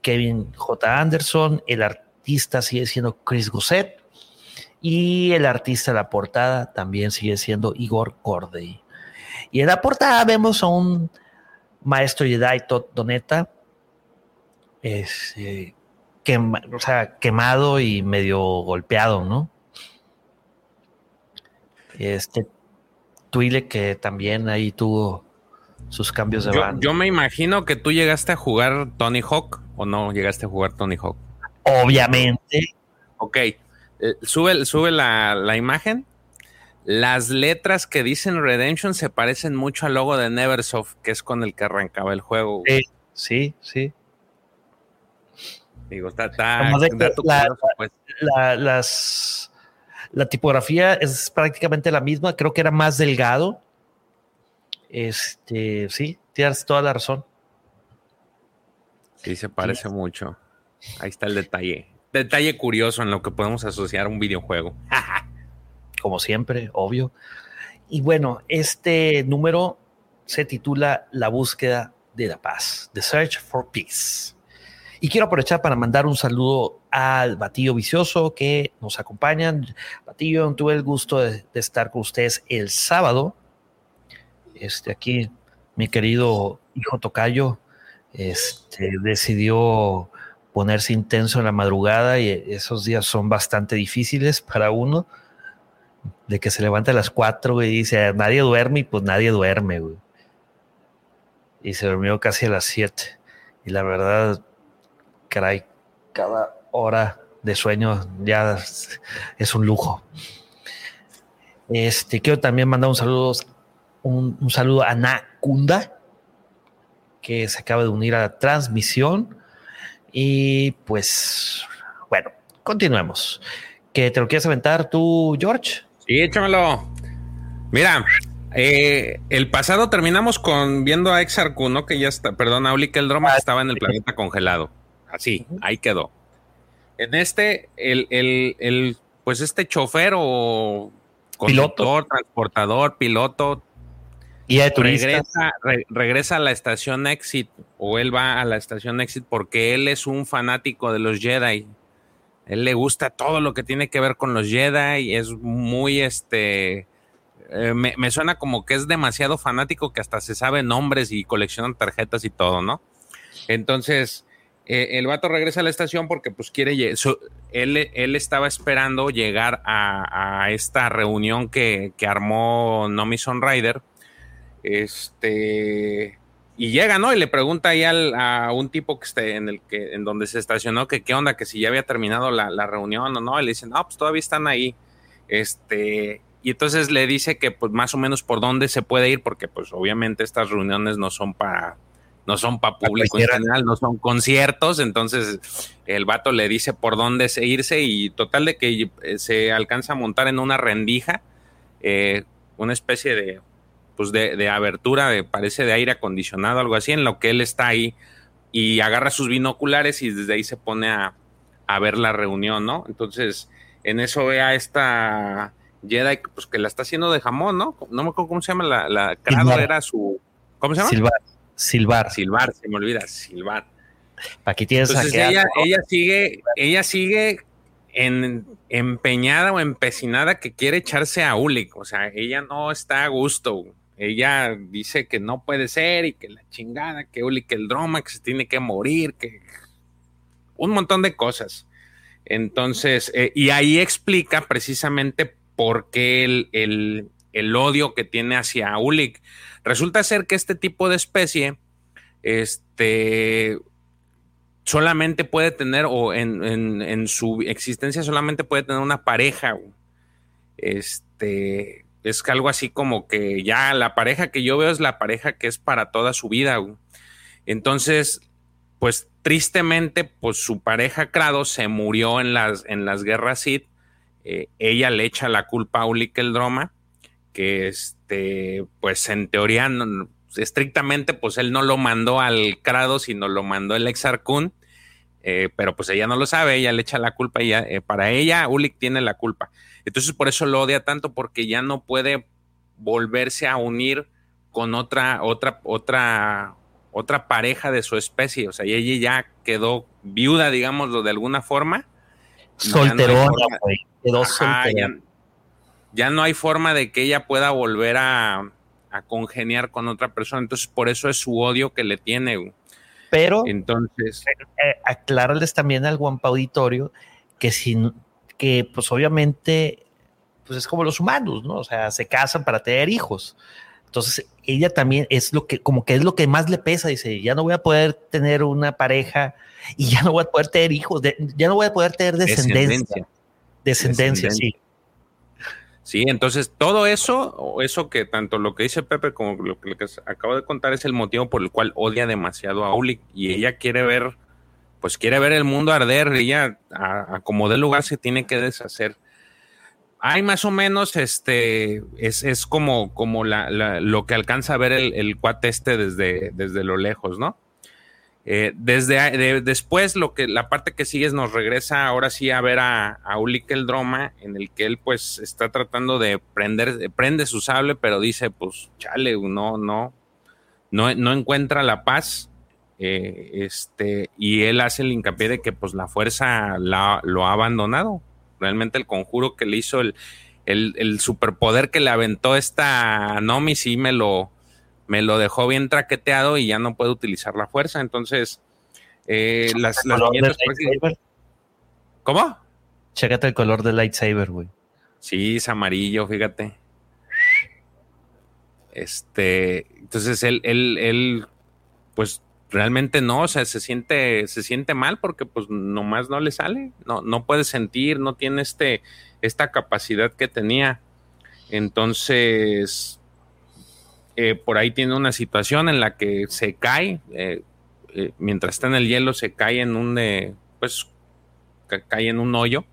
Kevin J. Anderson, el artista sigue siendo Chris Gosset y el artista de la portada también sigue siendo Igor Corday. Y en la portada vemos a un maestro Jedi Todd Doneta, es, eh, o sea, quemado y medio golpeado, ¿no? Este Twile que también ahí tuvo sus cambios de yo, Yo me imagino que tú llegaste a jugar Tony Hawk o no llegaste a jugar Tony Hawk. Obviamente. Ok, sube, sube la, imagen. Las letras que dicen Redemption se parecen mucho al logo de Neversoft, que es con el que arrancaba el juego. Sí, sí, Digo, está, pues. la, las, la tipografía es prácticamente la misma, creo que era más delgado. Este, sí, tienes toda la razón. Sí, se parece mucho. Ahí está el detalle detalle curioso en lo que podemos asociar un videojuego. Como siempre, obvio. Y bueno, este número se titula La búsqueda de la paz, The Search for Peace. Y quiero aprovechar para mandar un saludo al Batillo Vicioso que nos acompañan. Batillo, tuve el gusto de, estar con ustedes el sábado. Este, aquí, mi querido hijo Tocayo, este, decidió ponerse intenso en la madrugada y esos días son bastante difíciles para uno. De que se levanta a las 4 y dice, nadie duerme y pues nadie duerme. Y se durmió casi a las 7. Y la verdad, caray, cada hora de sueño ya es un lujo. Este, quiero también mandar un saludo, un, un saludo a Nakunda, que se acaba de unir a la transmisión. Y pues, bueno, continuemos. ¿Que te lo quieres aventar tú, George? Sí, échamelo. Mira, eh, el pasado terminamos con viendo a Exarcu, ¿no? Que ya está, perdón, a Uli que el Droma estaba en el planeta congelado. Así, ahí quedó. En este, el, el, el, pues este chofer o conductor, transportador, piloto. Y regresa, regresa a la estación Exit, o él va a la estación Exit porque él es un fanático de los Jedi. Él le gusta todo lo que tiene que ver con los Jedi, es muy este. Eh, me, me, suena como que es demasiado fanático que hasta se sabe nombres y coleccionan tarjetas y todo, ¿no? Entonces, eh, el vato regresa a la estación porque pues quiere, él, él, estaba esperando llegar a, esta reunión que, armó Nomi Rider, este, y llega, ¿no? Y le pregunta ahí a un tipo que esté en el que, en donde se estacionó, que qué onda, que si ya había terminado la, reunión o no, y le dicen, no, pues todavía están ahí, este, y entonces le dice que pues más o menos por dónde se puede ir, porque pues obviamente estas reuniones no son para no son para público en general, no son conciertos, entonces el vato le dice por dónde irse y total de que eh, se alcanza a montar en una rendija, eh, una especie de, pues de, abertura, de, parece de aire acondicionado, algo así, en lo que él está ahí y agarra sus binoculares y desde ahí se pone a, ver la reunión, ¿no? Entonces, en eso ve a esta Jedi, pues que la está haciendo de jamón, ¿no? No me acuerdo cómo se llama, la, la era su... ¿Cómo se llama? Silbar. Silbar, se me olvida, silbar. Aquí tienes Entonces ella, ella sigue, ella sigue en, empeñada o empecinada que quiere echarse a Ulik. O sea, ella no está a gusto. Ella dice que no puede ser y que la chingada, que Ulik el drama, que se tiene que morir, que un montón de cosas. Entonces, eh, y ahí explica precisamente por qué el, el, el odio que tiene hacia Ulik Resulta ser que este tipo de especie, este, solamente puede tener, o en, su existencia solamente puede tener una pareja. Este, es algo así como que ya la pareja que yo veo es la pareja que es para toda su vida. Entonces, pues tristemente, pues su pareja Crado se murió en las, en las guerras Sith. Eh, ella le echa la culpa a Ulik el Droma que este, pues en teoría, estrictamente, pues él no lo mandó al Crado, sino lo mandó el ex eh, pero pues ella no lo sabe, ella le echa la culpa, y eh, para ella Ulik tiene la culpa. Entonces por eso lo odia tanto, porque ya no puede volverse a unir con otra, otra, otra, otra pareja de su especie. O sea, ella ya quedó viuda, digámoslo de alguna forma. Solterona, quedó solterona ya no hay forma de que ella pueda volver a, congeniar con otra persona. Entonces, por eso es su odio que le tiene. Pero, entonces, eh, aclararles también al Guampa Auditorio que, sin, que, pues, obviamente, pues es como los humanos, ¿no? O sea, se casan para tener hijos. Entonces, ella también es lo que, como que es lo que más le pesa. Dice, ya no voy a poder tener una pareja y ya no voy a poder tener hijos, ya no voy a poder tener descendencia. descendencia sí. Sí, entonces todo eso, o eso que tanto lo que dice Pepe como lo que, acabo de contar es el motivo por el cual odia demasiado a Uli y ella quiere ver, pues quiere ver el mundo arder, ella a, como de lugar se tiene que deshacer. Hay más o menos, este, es, es como, como la, lo que alcanza a ver el, el cuate este desde, desde lo lejos, ¿no? Eh, desde después, lo que la parte que sigue nos regresa ahora sí a ver a, a Ulik el Droma, en el que él pues está tratando de prender, prende su sable, pero dice, pues, chale, no, no, no, no encuentra la paz. Eh, este, y él hace el hincapié de que pues la fuerza lo ha abandonado. Realmente el conjuro que le hizo el, el, el superpoder que le aventó esta Nomi sí me lo, me lo dejó bien traqueteado y ya no puedo utilizar la fuerza. Entonces, eh, las, las ¿Cómo? Chécate el color del lightsaber, güey. Sí, es amarillo, fíjate. Este, entonces él, él, él, pues realmente no, o sea, se siente, se siente mal porque pues nomás no le sale, no, no puede sentir, no tiene este, esta capacidad que tenía. Entonces, eh, por ahí tiene una situación en la que se cae, eh, eh, mientras está en el hielo, se cae en un, pues, cae en un hoyo.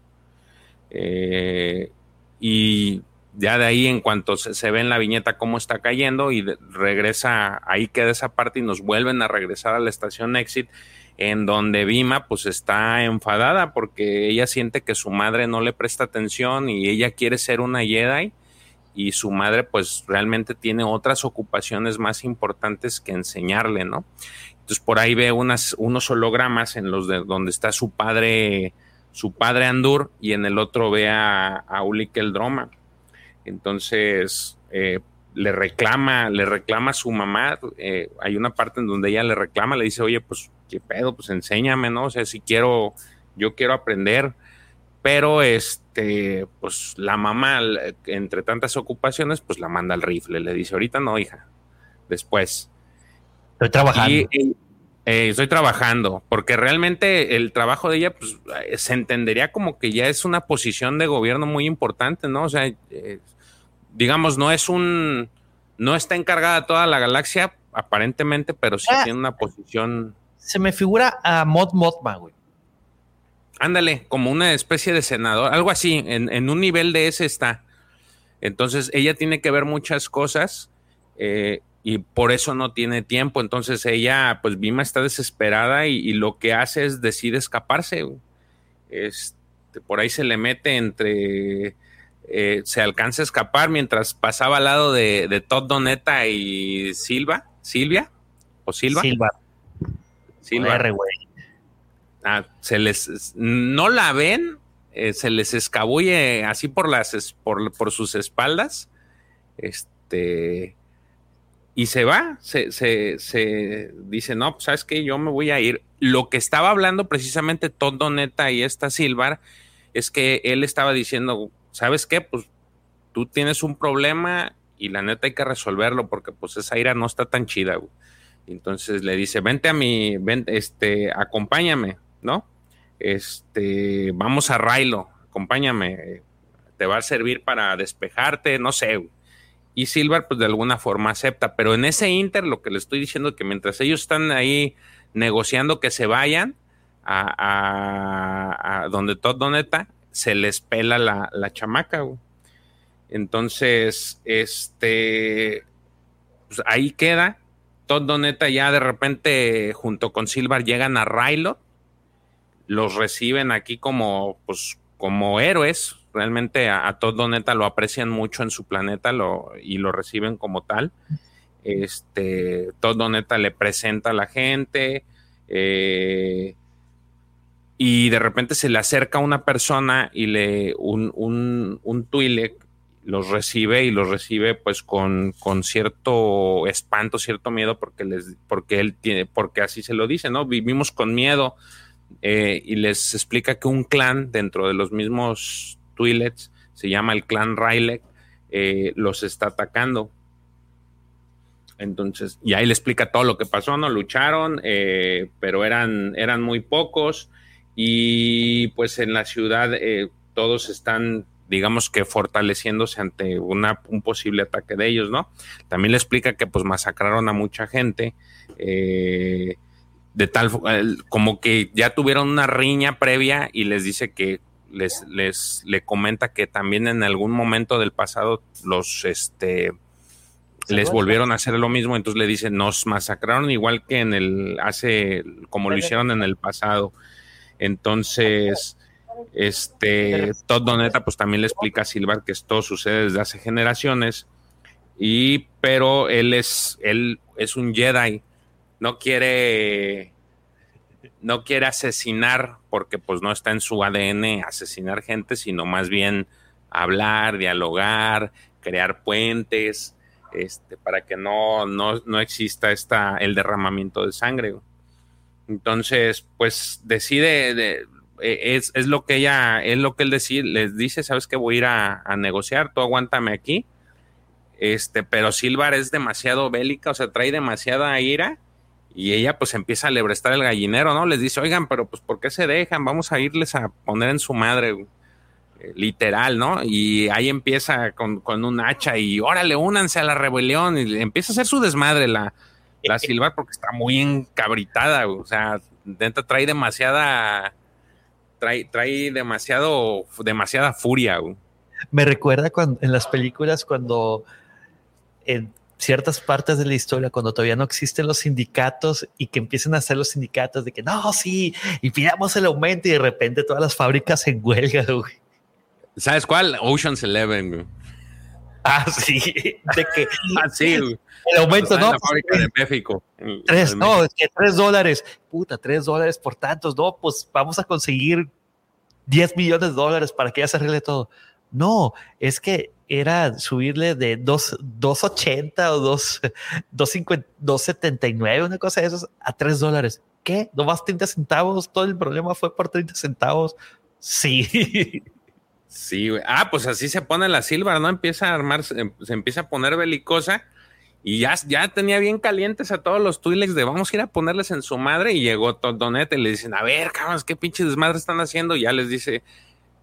y ya de ahí, en cuanto se, ve en la viñeta cómo está cayendo, y regresa, ahí queda esa parte y nos vuelven a regresar a la estación Exit, en donde Vima pues está enfadada porque ella siente que su madre no le presta atención y ella quiere ser una Jedi y su madre pues realmente tiene otras ocupaciones más importantes que enseñarle, ¿no? Entonces por ahí ve unas, unos hologramas en los de donde está su padre, su padre Andur, y en el otro ve a, a Ulik el Droma. Entonces, eh, le reclama, le reclama a su mamá, eh, hay una parte en donde ella le reclama, le dice, oye, pues, ¿qué pedo? Pues enséñame, ¿no? O sea, si quiero, yo quiero aprender, pero este, pues la mamá, entre tantas ocupaciones, pues la manda al rifle, le dice, ahorita no, hija, después. Estoy trabajando. Eh, estoy trabajando, porque realmente el trabajo de ella, pues, se entendería como que ya es una posición de gobierno muy importante, ¿no? O sea, digamos, no es un, no está encargada toda la galaxia, aparentemente, pero sí ah. tiene una posición. Se me figura a Mod Modma, güey. Ándale, como una especie de senador, algo así, en, un nivel de ese está. Entonces, ella tiene que ver muchas cosas eh, y por eso no tiene tiempo. Entonces, ella, pues Vima está desesperada y, lo que hace es decide escaparse. Este, por ahí se le mete entre eh, se alcanza a escapar mientras pasaba al lado de, Todd Doneta y Silva, Silvia o Silva. Silva. Silva. Ah, se les no la ven, eh, se les escabulle así por las por, por, sus espaldas. Este y se va, se, se, se dice, no, pues sabes que yo me voy a ir. Lo que estaba hablando precisamente Todd Doneta y esta Silva es que él estaba diciendo, ¿sabes qué? Pues tú tienes un problema y la neta hay que resolverlo porque pues esa ira no está tan chida, güey. Entonces le dice, vente a mi, ven, este, acompáñame, ¿no? Este, vamos a Railo, acompáñame, te va a servir para despejarte, no sé, Y Silver, pues de alguna forma acepta, pero en ese inter lo que le estoy diciendo es que mientras ellos están ahí negociando que se vayan a, a donde Todd Doneta, se les pela la, la chamaca, Entonces, este, pues ahí queda. Todo neta ya de repente junto con Silvar llegan a Rylot, los reciben aquí como, pues, como héroes. Realmente a, a Todd neta lo aprecian mucho en su planeta y lo reciben como tal. Este, Todd neta le presenta a la gente. Eh, y de repente se le acerca una persona y le un, un, un los recibe y los recibe pues con, con, cierto espanto, cierto miedo, porque les, porque él tiene, porque así se lo dice, ¿no? Vivimos con miedo eh, y les explica que un clan dentro de los mismos Twi'leks, se llama el clan Rylek, eh, los está atacando. Entonces, y ahí le explica todo lo que pasó, ¿no? Lucharon, eh, pero eran, eran muy pocos y pues en la ciudad eh, todos están digamos que fortaleciéndose ante una, un posible ataque de ellos, ¿no? También le explica que pues masacraron a mucha gente, eh, de tal como que ya tuvieron una riña previa y les dice que les, les le comenta que también en algún momento del pasado los este les volvieron a hacer lo mismo, entonces le dice, nos masacraron igual que en el hace como lo hicieron en el pasado. Entonces, este, Todd Doneta pues también le explica a Silvar que esto sucede desde hace generaciones, y, pero él es, él es un Jedi, no quiere, no quiere asesinar porque pues no está en su ADN asesinar gente, sino más bien hablar, dialogar, crear puentes, este, para que no, no, no exista esta, el derramamiento de sangre. Entonces, pues decide, de, e, es, es, lo que ella, es lo que él les dice, sabes que voy a ir a, negociar, tú aguántame aquí. Este, pero Silvar es demasiado bélica, o sea, trae demasiada ira y ella pues empieza a lebrestar el gallinero, ¿no? Les dice, oigan, pero pues ¿por qué se dejan? Vamos a irles a poner en su madre, eh, literal, ¿no? Y ahí empieza con, con, un hacha y órale, únanse a la rebelión y empieza a hacer su desmadre la, la Silva porque está muy encabritada, o sea, dentro trae demasiada, trae, trae demasiado, demasiada furia. Me recuerda cuando, en las películas cuando en ciertas partes de la historia, cuando todavía no existen los sindicatos y que empiezan a hacer los sindicatos de que no, sí, y pidamos el aumento y de repente todas las fábricas en huelga, ¿Sabes cuál? Ocean's Eleven, güey. Ah, sí, de que ah, sí, el aumento, ¿no? La fábrica de México. Tres, no, es que tres dólares, puta, tres dólares por tantos, no, pues vamos a conseguir 10 millones de dólares para que ya se arregle todo. No, es que era subirle de 2.80 o 2.79, una cosa de esas, a 3 dólares. ¿Qué? ¿Nomás 30 centavos? ¿Todo el problema fue por 30 centavos? Sí. Sí. Ah, pues así se pone la silva, ¿no? Empieza a armar, se empieza a poner belicosa y ya, ya tenía bien calientes a todos los Twi'leks de vamos a ir a ponerles en su madre y llegó Donete y le dicen, a ver, cabrones, ¿qué pinches desmadre están haciendo? Y ya les dice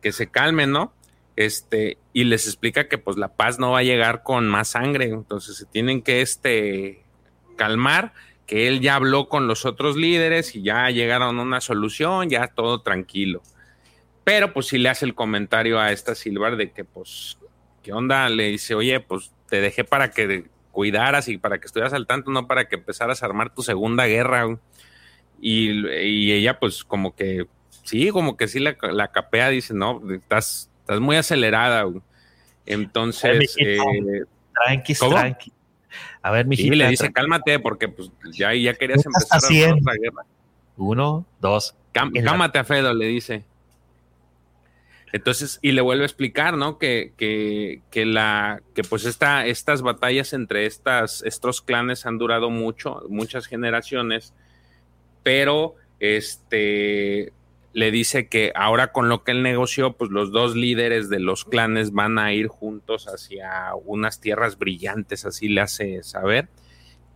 que se calmen, ¿no? este, y les explica que pues la paz no va a llegar con más sangre, entonces se tienen que este, calmar, que él ya habló con los otros líderes y ya llegaron a una solución, ya todo tranquilo. Pero pues si le hace el comentario a esta Silvar de que pues, ¿qué onda? Le dice, oye, pues te dejé para que cuidaras y para que estuvieras al tanto, no para que empezaras a armar tu segunda guerra. Y, y ella pues como que, sí, como que sí la, la capea, dice, no, estás Estás muy acelerada. Entonces, eh, tranqui, tranqui. A ver, mi Y le dice, cálmate, porque pues ya, ya querías empezar a otra guerra. Uno, dos. cálmate a Fedo, le dice. Entonces, y le vuelve a explicar, ¿no? Que, que, la, que pues esta, estas batallas entre estas, estos clanes han durado mucho, muchas generaciones, pero este, le dice que ahora con lo que él negoció, pues los dos líderes de los clanes van a ir juntos hacia unas tierras brillantes, así le hace saber,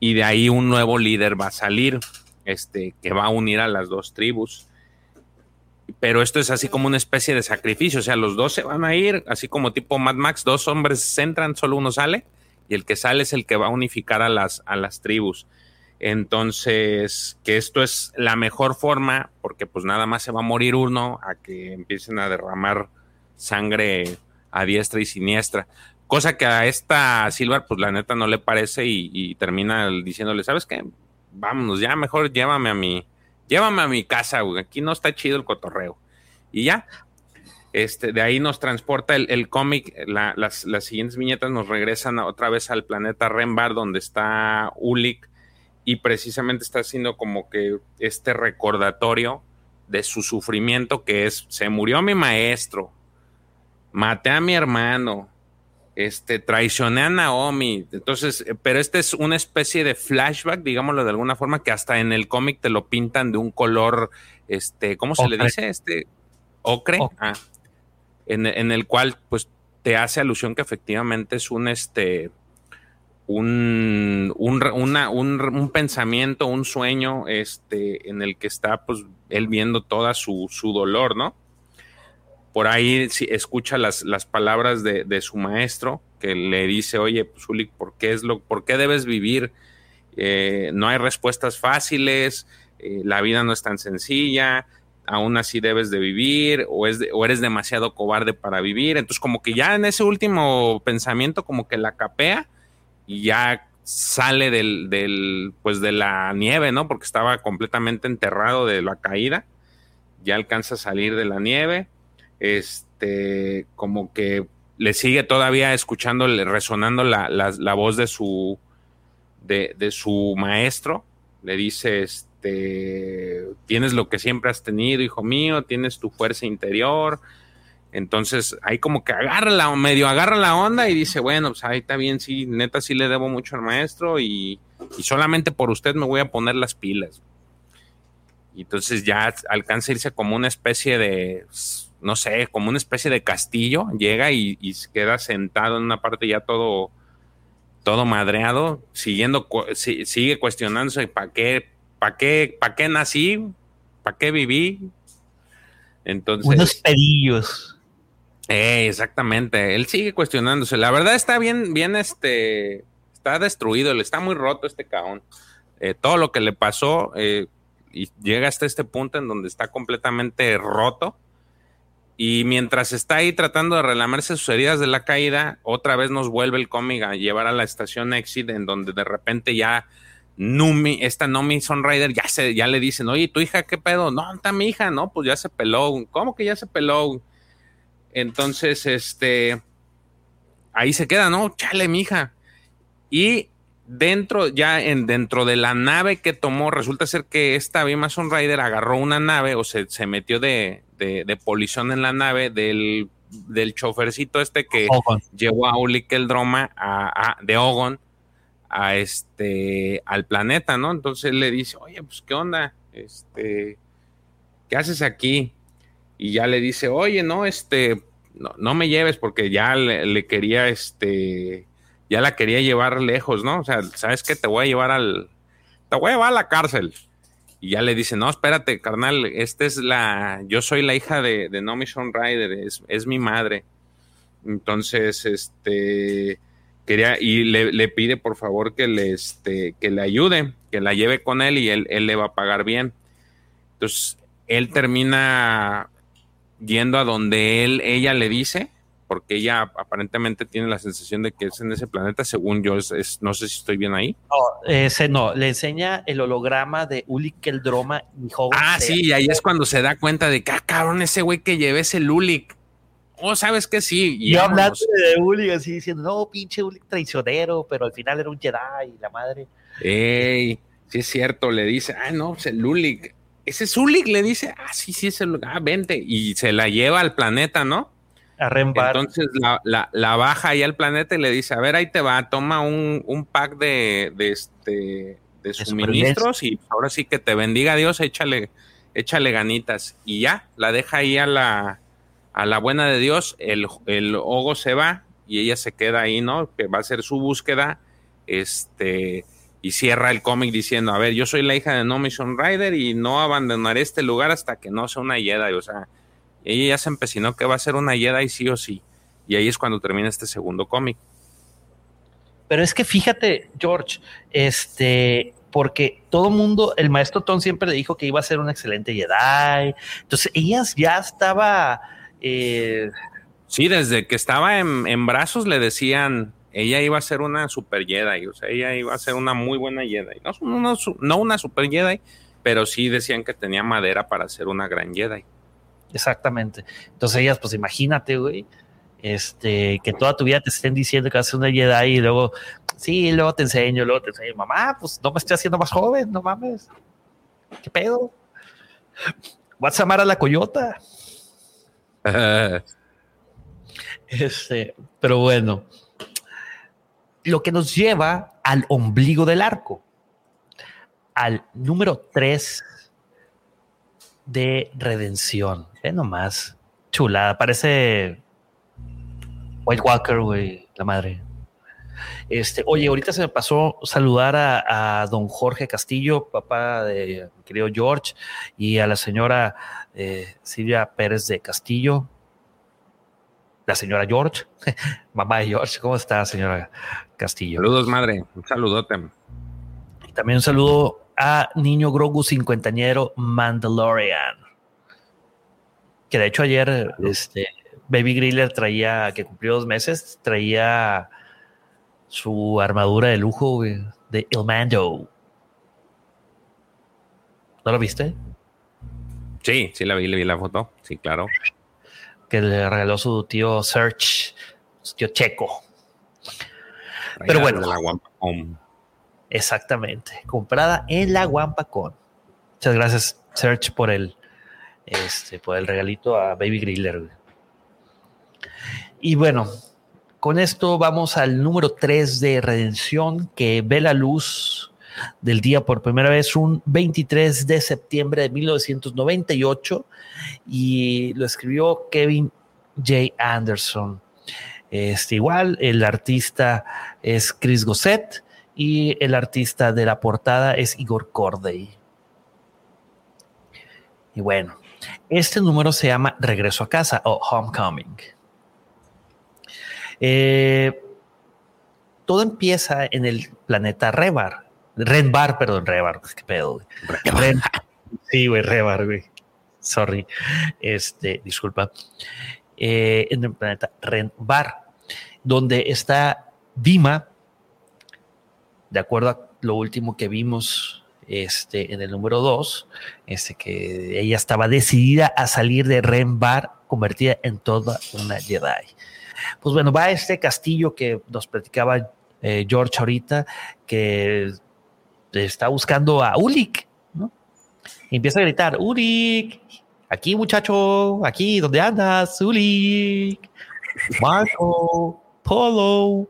y de ahí un nuevo líder va a salir, este, que va a unir a las dos tribus. Pero esto es así como una especie de sacrificio, o sea, los dos se van a ir, así como tipo Mad Max, dos hombres entran, solo uno sale, y el que sale es el que va a unificar a las, a las tribus. Entonces, que esto es la mejor forma, porque pues nada más se va a morir uno a que empiecen a derramar sangre a diestra y siniestra. Cosa que a esta Silver, pues la neta no le parece y, termina diciéndole, ¿sabes qué? Vámonos, ya mejor llévame a mi, llévame a mi casa, güey. Aquí no está chido el cotorreo. Y ya, este, de ahí nos transporta el, cómic, las, las, siguientes viñetas nos regresan otra vez al planeta Rembar, donde está Ulik y precisamente está haciendo como que este recordatorio de su sufrimiento que es, se murió mi maestro, maté a mi hermano, este, traicioné a Naomi, entonces, pero este es una especie de flashback, digámoslo de alguna forma, que hasta en el cómic te lo pintan de un color, este, ¿cómo se le dice? Este, ocre, Ah, en, en el cual, pues, te hace alusión que efectivamente es un, este, un, un, pensamiento, un sueño este, en el que está pues, él viendo toda su, dolor, ¿no? Por ahí escucha las, las palabras de, su maestro que le dice, oye, pues, ¿por qué, es lo, ¿por qué debes vivir? Eh, no hay respuestas fáciles, eh, la vida no es tan sencilla, aún así debes de vivir o, es o eres demasiado cobarde para vivir. Entonces como que ya en ese último pensamiento como que la capea y ya sale del, del, pues de la nieve, ¿no? Porque estaba completamente enterrado de la caída. Ya alcanza a salir de la nieve. Este, como que le sigue todavía escuchando, resonando la, la, voz de su, de, de, su maestro. Le dice, este, tienes lo que siempre has tenido, hijo mío, tienes tu fuerza interior, entonces, ahí como que agarra la, medio agarra la onda y dice, bueno, pues ahí está bien, sí, neta sí le debo mucho al maestro y, solamente por usted me voy a poner las pilas. Y entonces ya alcanza a irse como una especie de, no sé, como una especie de castillo, llega y, y queda sentado en una parte ya todo, todo madreado, siguiendo, sigue cuestionándose, ¿para qué, para qué, para qué nací? ¿Para qué viví? Entonces... Unos pedillos. Eh, exactamente, él sigue cuestionándose. La verdad está bien, bien, este, está destruido, le está muy roto este caón. Eh, todo lo que le pasó eh, y llega hasta este punto en donde está completamente roto. Y mientras está ahí tratando de relamerse sus heridas de la caída, otra vez nos vuelve el cómic a llevar a la estación Exit, en donde de repente ya Numi, esta Nomi Sunrider, ya se, ya le dicen, oye, tu hija, ¿qué pedo? No, está mi hija, no, pues ya se peló. ¿Cómo que ya se peló? Entonces, este, ahí se queda, ¿no? Chale, mija. Y dentro, ya en, dentro de la nave que tomó, resulta ser que esta Mason Rider agarró una nave o se, se metió de, de, de, polizón en la nave del, del chofercito este que llevó a Ulik el Droma a, de Ogon a este al planeta, ¿no? Entonces le dice, oye, pues qué onda, este, ¿qué haces aquí? Y ya le dice, oye, no, este, no, no me lleves porque ya le, le quería, este, ya la quería llevar lejos, ¿no? O sea, ¿sabes qué? Te voy a llevar al, te voy a llevar a la cárcel. Y ya le dice, no, espérate, carnal, esta es la, yo soy la hija de, de Mission Rider, es, es, mi madre. Entonces, este, quería, y le, le, pide por favor que le, este, que le ayude, que la lleve con él y él, él le va a pagar bien. Entonces, él termina yendo a donde él, ella le dice, porque ella aparentemente tiene la sensación de que es en ese planeta, según yo, es, no sé si estoy bien ahí. No, ese no, le enseña el holograma de Ulik el Droma y Ah, sí, y ahí es cuando se da cuenta de que, ah, cabrón, ese güey que llevé es el Ulik. Oh, sabes que sí. Y yo hablando de Ulik, así diciendo, no, pinche Ulik traicionero, pero al final era un Jedi y la madre. Ey, sí es cierto, le dice, ah, no, es el Ulik. Ese es Ulik, le dice, ah, sí, sí, es el, ah, vente. Y se la lleva al planeta, ¿no? A Entonces la, la, baja ahí al planeta y le dice, a ver, ahí te va, toma un, un pack de, de, este, de suministros y ahora sí que te bendiga Dios, échale, échale ganitas. Y ya, la deja ahí a la, a la buena de Dios, el, el Ogo se va y ella se queda ahí, ¿no? Que va a ser su búsqueda, este, y cierra el cómic diciendo, a ver, yo soy la hija de No Mission Rider y no abandonaré este lugar hasta que no sea una Jedi, o sea, ella ya se empecinó que va a ser una Jedi sí o sí. Y ahí es cuando termina este segundo cómic. Pero es que fíjate, George, este, porque todo mundo, el maestro Tom siempre le dijo que iba a ser una excelente Jedi. Entonces, ella ya estaba. Eh, sí, desde que estaba en, brazos le decían, ella iba a ser una super Jedi, o sea, ella iba a ser una muy buena Jedi. No, no una super Jedi, pero sí decían que tenía madera para ser una gran Jedi. Exactamente. Entonces ellas, pues imagínate, güey, este, que toda tu vida te estén diciendo que vas a ser una Jedi y luego, sí, luego te enseño, luego te enseño, mamá, pues no me estoy haciendo más joven, no mames. ¿Qué pedo? Vas a amar a la coyota. este, pero bueno, lo que nos lleva al ombligo del arco, al número 3 de redención. Ve nomás. Chulada. Parece White Walker, güey. La madre. Este, oye, ahorita se me pasó saludar a, don Jorge Castillo, papá de mi querido George, y a la señora eh, Silvia Pérez de Castillo, la señora George, mamá de George. ¿Cómo está, señora Castillo? Saludos, madre. Un saludote. Y también un saludo a Niño Grogu cincuentañero Mandalorian. Que de hecho ayer este, Baby Griller traía, que cumplió dos meses, traía su armadura de lujo de El Mando. ¿No lo viste? Sí, sí la vi, le vi la foto. Sí, claro. Que le regaló su tío Search, su tío Checo. Pero bueno. la Exactamente, comprada en la Wampacon. Muchas gracias, Search, por el, este, por el regalito a Baby Griller. Y bueno, con esto vamos al número 3 de Redención, que ve la luz del día por primera vez un 23 de septiembre de 1998 y lo escribió Kevin J. Anderson. Este, igual, el artista es Chris Gosset y el artista de la portada es Igor Corday. Y bueno, este número se llama Regreso a casa o Homecoming. Eh, todo empieza en el planeta Rebar. Renbar, perdón, Rebar. Qué pedo. sí, güey, Rebar, güey. Sorry. Este, disculpa. Eh, en el planeta Renbar, donde está Dima, de acuerdo a lo último que vimos este, en el número 2, este, que ella estaba decidida a salir de Renbar, convertida en toda una Jedi. Pues bueno, va a este castillo que nos platicaba eh, George ahorita, que está buscando a Ulik, ¿no? Y empieza a gritar, Ulik, aquí muchacho, aquí, ¿dónde andas? Ulik, Marco, Polo.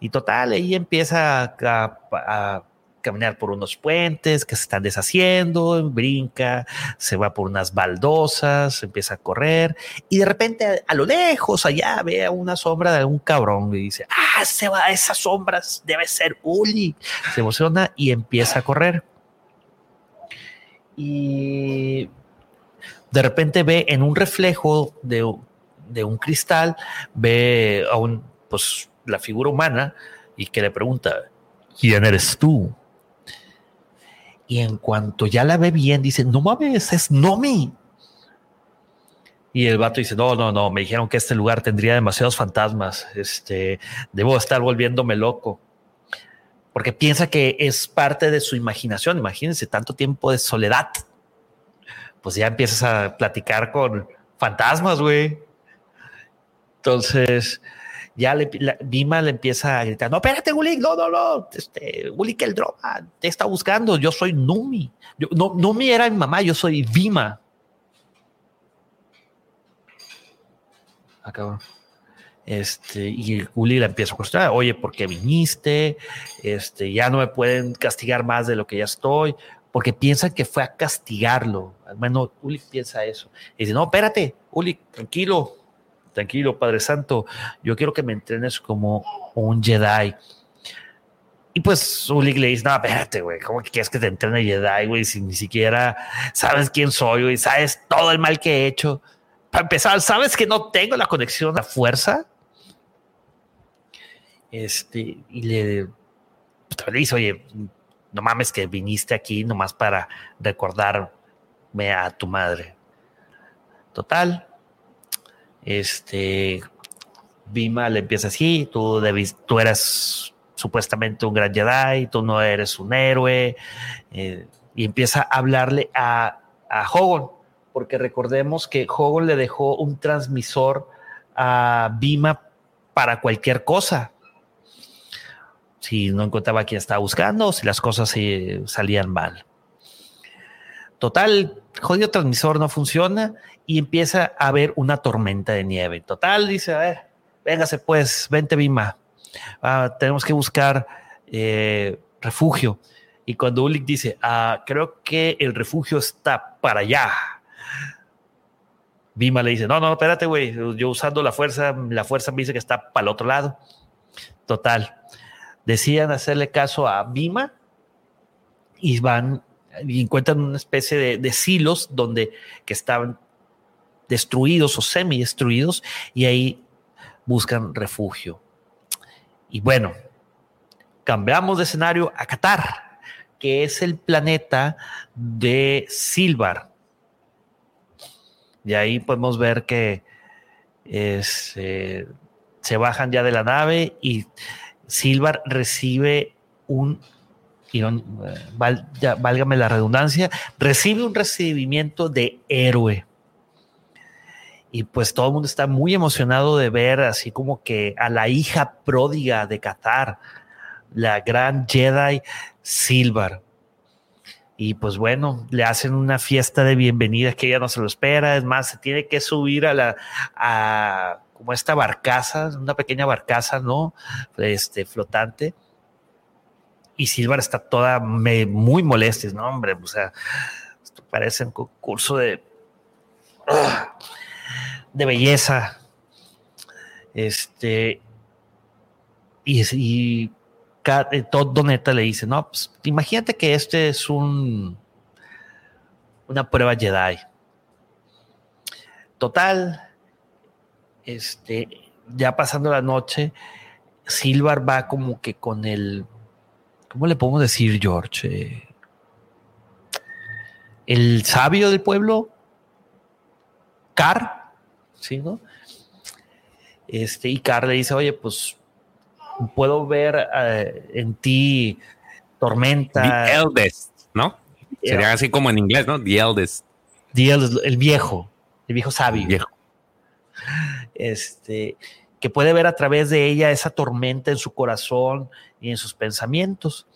Y total, ahí empieza a caminar por unos puentes que se están deshaciendo, brinca, se va por unas baldosas, empieza a correr y de repente a, lo lejos allá ve a una sombra de un cabrón y dice, ah, se va, esas sombras debe ser Uli. Se emociona y empieza a correr. Y de repente ve en un reflejo de, un cristal, ve a un, pues, la figura humana y que le pregunta, ¿quién eres tú? Y en cuanto ya la ve bien, dice, no mames, es Nomi. Y el vato dice, no, no, no, me dijeron que este lugar tendría demasiados fantasmas. Este, debo estar volviéndome loco. Porque piensa que es parte de su imaginación. Imagínense tanto tiempo de soledad. Pues ya empiezas a platicar con fantasmas, güey. Entonces, ya le, Dima le empieza a gritar, no, espérate, Gulik, no, no, no, este, Gulik el droga te está buscando, yo soy Numi. Yo, no, Numi era mi mamá, yo soy Dima. Acabo. Este, y Gulik le empieza a cuestionar, oye, ¿por qué viniste? Este, ya no me pueden castigar más de lo que ya estoy, porque piensan que fue a castigarlo. Al menos Gulik piensa eso. Y dice, no, espérate, Gulik, tranquilo, tranquilo, Padre Santo, yo quiero que me entrenes como un Jedi. Y pues Ulik le dice, no, espérate, güey, ¿cómo que quieres que te entrene Jedi, güey? Si ni siquiera sabes quién soy, güey, sabes todo el mal que he hecho. Para empezar, ¿sabes que no tengo la conexión a fuerza? Este, y le, pues, le dice, oye, no mames que viniste aquí nomás para recordarme a tu madre. Total, este, Bima le empieza así, tú, tú eres supuestamente un gran Jedi, tú no eres un héroe, eh, y empieza a hablarle a, a porque recordemos que Hogon le dejó un transmisor a Bima para cualquier cosa. Si no encontraba a quien estaba buscando, si las cosas salían mal. Total, jodido transmisor no funciona y empieza a haber una tormenta de nieve. Total, dice, a ver, véngase pues, vente Bima, ah, tenemos que buscar eh, refugio. Y cuando Ulik dice, ah, creo que el refugio está para allá. Bima le dice, no, no, espérate, güey, yo usando la fuerza, la fuerza me dice que está para el otro lado. Total. Decían hacerle caso a Bima y van y encuentran una especie de, de silos donde que estaban destruidos o semi-destruidos y ahí buscan refugio. Y bueno, cambiamos de escenario a Qatar, que es el planeta de Silvar. Y ahí podemos ver que eh, se bajan ya de la nave y Silvar recibe un, válgame la redundancia, recibe un recibimiento de héroe y pues todo el mundo está muy emocionado de ver así como que a la hija pródiga de Qatar, la gran Jedi Silver. Y pues bueno, le hacen una fiesta de bienvenida que ella no se lo espera. Es más, se tiene que subir a la, a como esta barcaza, una pequeña barcaza, ¿no? Este, flotante. Y Silver está toda muy molesta, ¿no? Hombre, o sea, esto parece un concurso de de belleza. Este, y, y eh, todo Neta le dice, no, pues, imagínate que este es un una prueba Jedi. Total, este, ya pasando la noche, Silvar va como que con el, ¿cómo le podemos decir, George? Eh, el sabio del pueblo, Car, ¿sí, no? Este, y Carl le dice, oye, pues puedo ver eh, en ti tormenta. The eldest, ¿no? Sería así como en inglés, ¿no? The eldest. The eldest, el viejo, el viejo sabio. viejo. este, que puede ver a través de ella esa tormenta en su corazón y en sus pensamientos.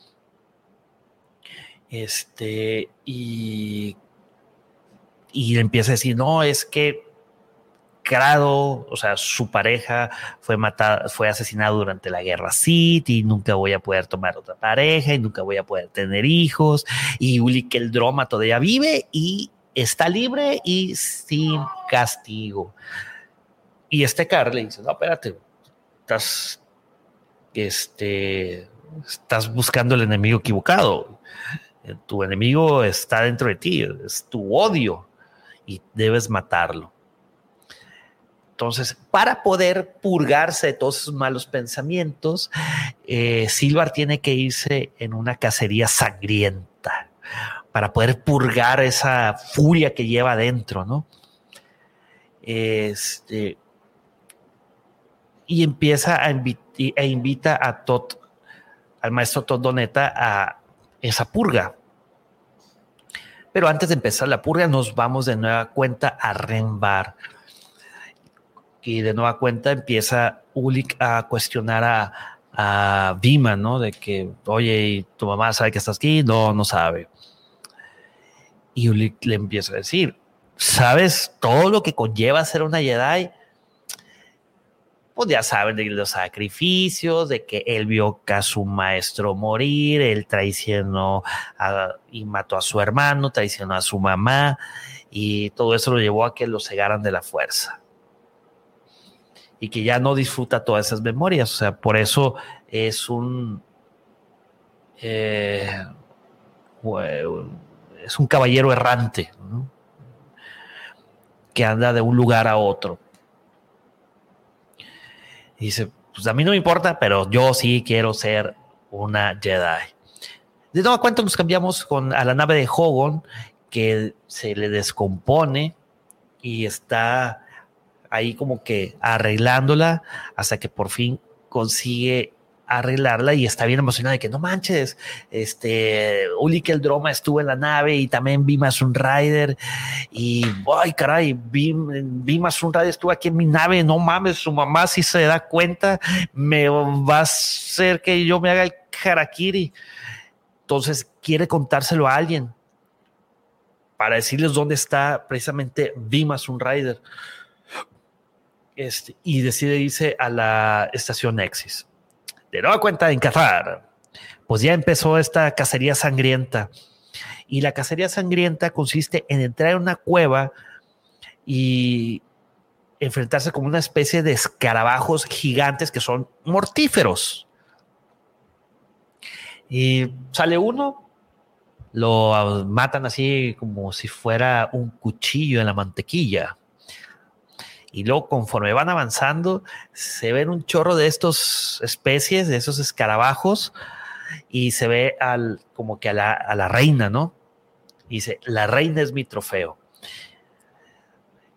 Este, y, y empieza a decir, no, es que Crado, o sea, su pareja fue matada, fue asesinado durante la guerra Sith y nunca voy a poder tomar otra pareja y nunca voy a poder tener hijos. Y Uli que el drama todavía vive y está libre y sin castigo. Y este Carl le dice, no, espérate, estás, este, estás buscando el enemigo equivocado. Tu enemigo está dentro de ti, es tu odio y debes matarlo. Entonces, para poder purgarse de todos esos malos pensamientos, eh, Silvar tiene que irse en una cacería sangrienta para poder purgar esa furia que lleva adentro, ¿no? Este, y empieza a e invita a Tot, al maestro Tot Doneta a esa purga. Pero antes de empezar la purga, nos vamos de nueva cuenta a Renbar y de nueva cuenta empieza Ulik a cuestionar a, a Vima, ¿no? De que, oye, ¿tu mamá sabe que estás aquí? No, no sabe. Y Ulik le empieza a decir, ¿sabes todo lo que conlleva ser una Jedi? Pues ya saben de los sacrificios, de que él vio a su maestro morir, él traicionó y mató a su hermano, traicionó a su mamá, y todo eso lo llevó a que lo cegaran de la fuerza y que ya no disfruta todas esas memorias. O sea, por eso es un. Eh, es un caballero errante que anda de un lugar a otro. Dice: Pues a mí no me importa, pero yo sí quiero ser una Jedi. De nuevo cuenta nos cambiamos con, a la nave de Hogon, que se le descompone y está ahí como que arreglándola hasta que por fin consigue arreglarla y está bien emocionada de que no manches, este, Uli el drama estuvo en la nave y también vi más un rider y, ay caray, vi, un rider estuvo aquí en mi nave, no mames, su mamá si se da cuenta me va a hacer que yo me haga el harakiri. Entonces quiere contárselo a alguien para decirles dónde está precisamente Vimas un rider. Este, y decide irse a la estación Nexus. De nueva cuenta en Qatar, pues ya empezó esta cacería sangrienta. Y la cacería sangrienta consiste en entrar en una cueva y enfrentarse con una especie de escarabajos gigantes que son mortíferos. Y sale uno, lo matan así como si fuera un cuchillo en la mantequilla. Y luego, conforme van avanzando, se ven un chorro de estas especies, de esos escarabajos, y se ve al, como que a la, reina, ¿no? dice, la reina es mi trofeo.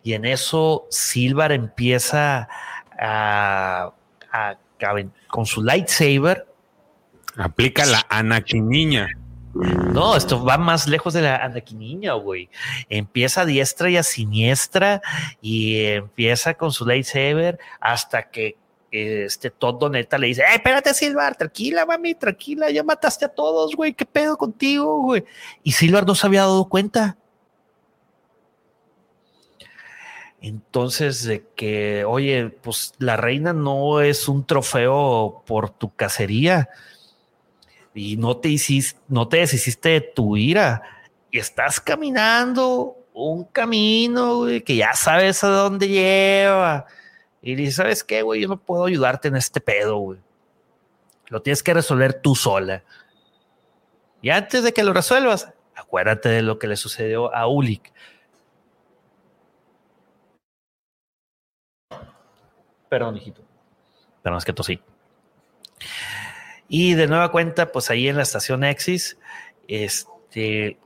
Y en eso Silvar empieza a, con su lightsaber. Aplica la Anakin no, esto va más lejos de la niña, güey. Empieza a diestra y a siniestra y empieza con su lightsaber hasta que este Todd Doneta le dice, ¡Eh, espérate, Silvar! Tranquila, mami, tranquila, ya mataste a todos, güey, ¿qué pedo contigo, güey? Y Silvar no se había dado cuenta. Entonces, de que, oye, pues la reina no es un trofeo por tu cacería y no te hiciste, no te deshiciste de tu ira y estás caminando un camino que ya sabes a dónde lleva. Y dices, ¿sabes qué, güey? Yo no puedo ayudarte en este pedo, güey. Lo tienes que resolver tú sola. Y antes de que lo resuelvas, acuérdate de lo que le sucedió a Ulik. Perdón, hijito. Perdón, es que tosí. Y de nueva cuenta, pues ahí en la estación Exis, este,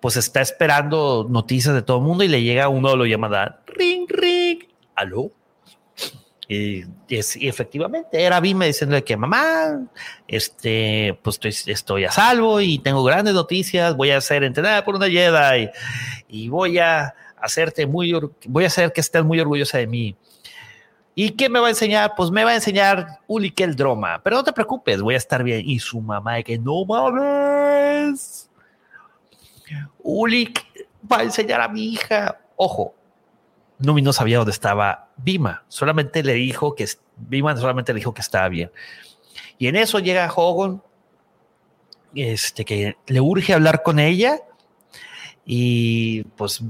pues está esperando noticias de todo el mundo y le llega uno lo llama ring, ring, aló. Y, efectivamente era Vime diciéndole que mamá, este, pues estoy, estoy, a salvo y tengo grandes noticias, voy a ser entrenada por una Jedi y, y voy a, hacerte muy, voy a hacer que estés muy orgullosa de mí. ¿Y qué me va a enseñar? Pues me va a enseñar Ulik el drama. Pero no te preocupes, voy a estar bien. Y su mamá de que no mames. Ulik va a enseñar a mi hija. Ojo, Numi no sabía dónde estaba Bima. Solamente le dijo que Bima solamente le dijo que estaba bien. Y en eso llega Hogan, este, que le urge hablar con ella. Y pues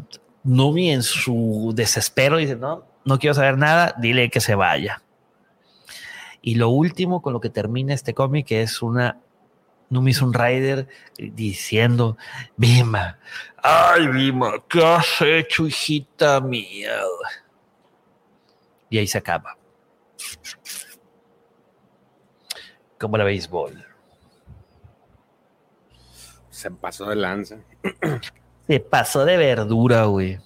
Numi en su desespero dice, no, no quiero saber nada, dile que se vaya. Y lo último con lo que termina este cómic es una Numi Rider diciendo, Bima, ay Bima, ¿qué has hecho, hijita mía? Y ahí se acaba. Como la béisbol. Se pasó de lanza. Se pasó de verdura, güey.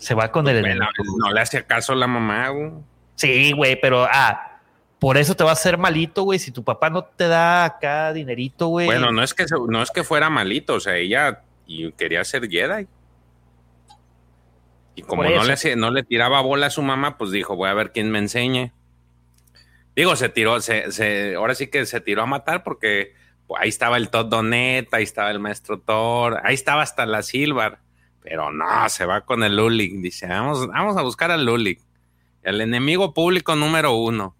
Se va con el. no le hace caso a la mamá, güey. Sí, güey, pero ah, por eso te va a hacer malito, güey. Si tu papá no te da acá dinerito, güey. Bueno, no es que no es que fuera malito, o sea, ella quería ser Jedi. Y como no le, no le tiraba bola a su mamá, pues dijo, voy a ver quién me enseñe. Digo, se tiró, se, ahora sí que se tiró a matar porque pues, ahí estaba el Todd Donet, ahí estaba el maestro Thor, ahí estaba hasta la Silvar. Pero no, se va con el Lulik. Dice, vamos, vamos a buscar al Lulik. El enemigo público número uno.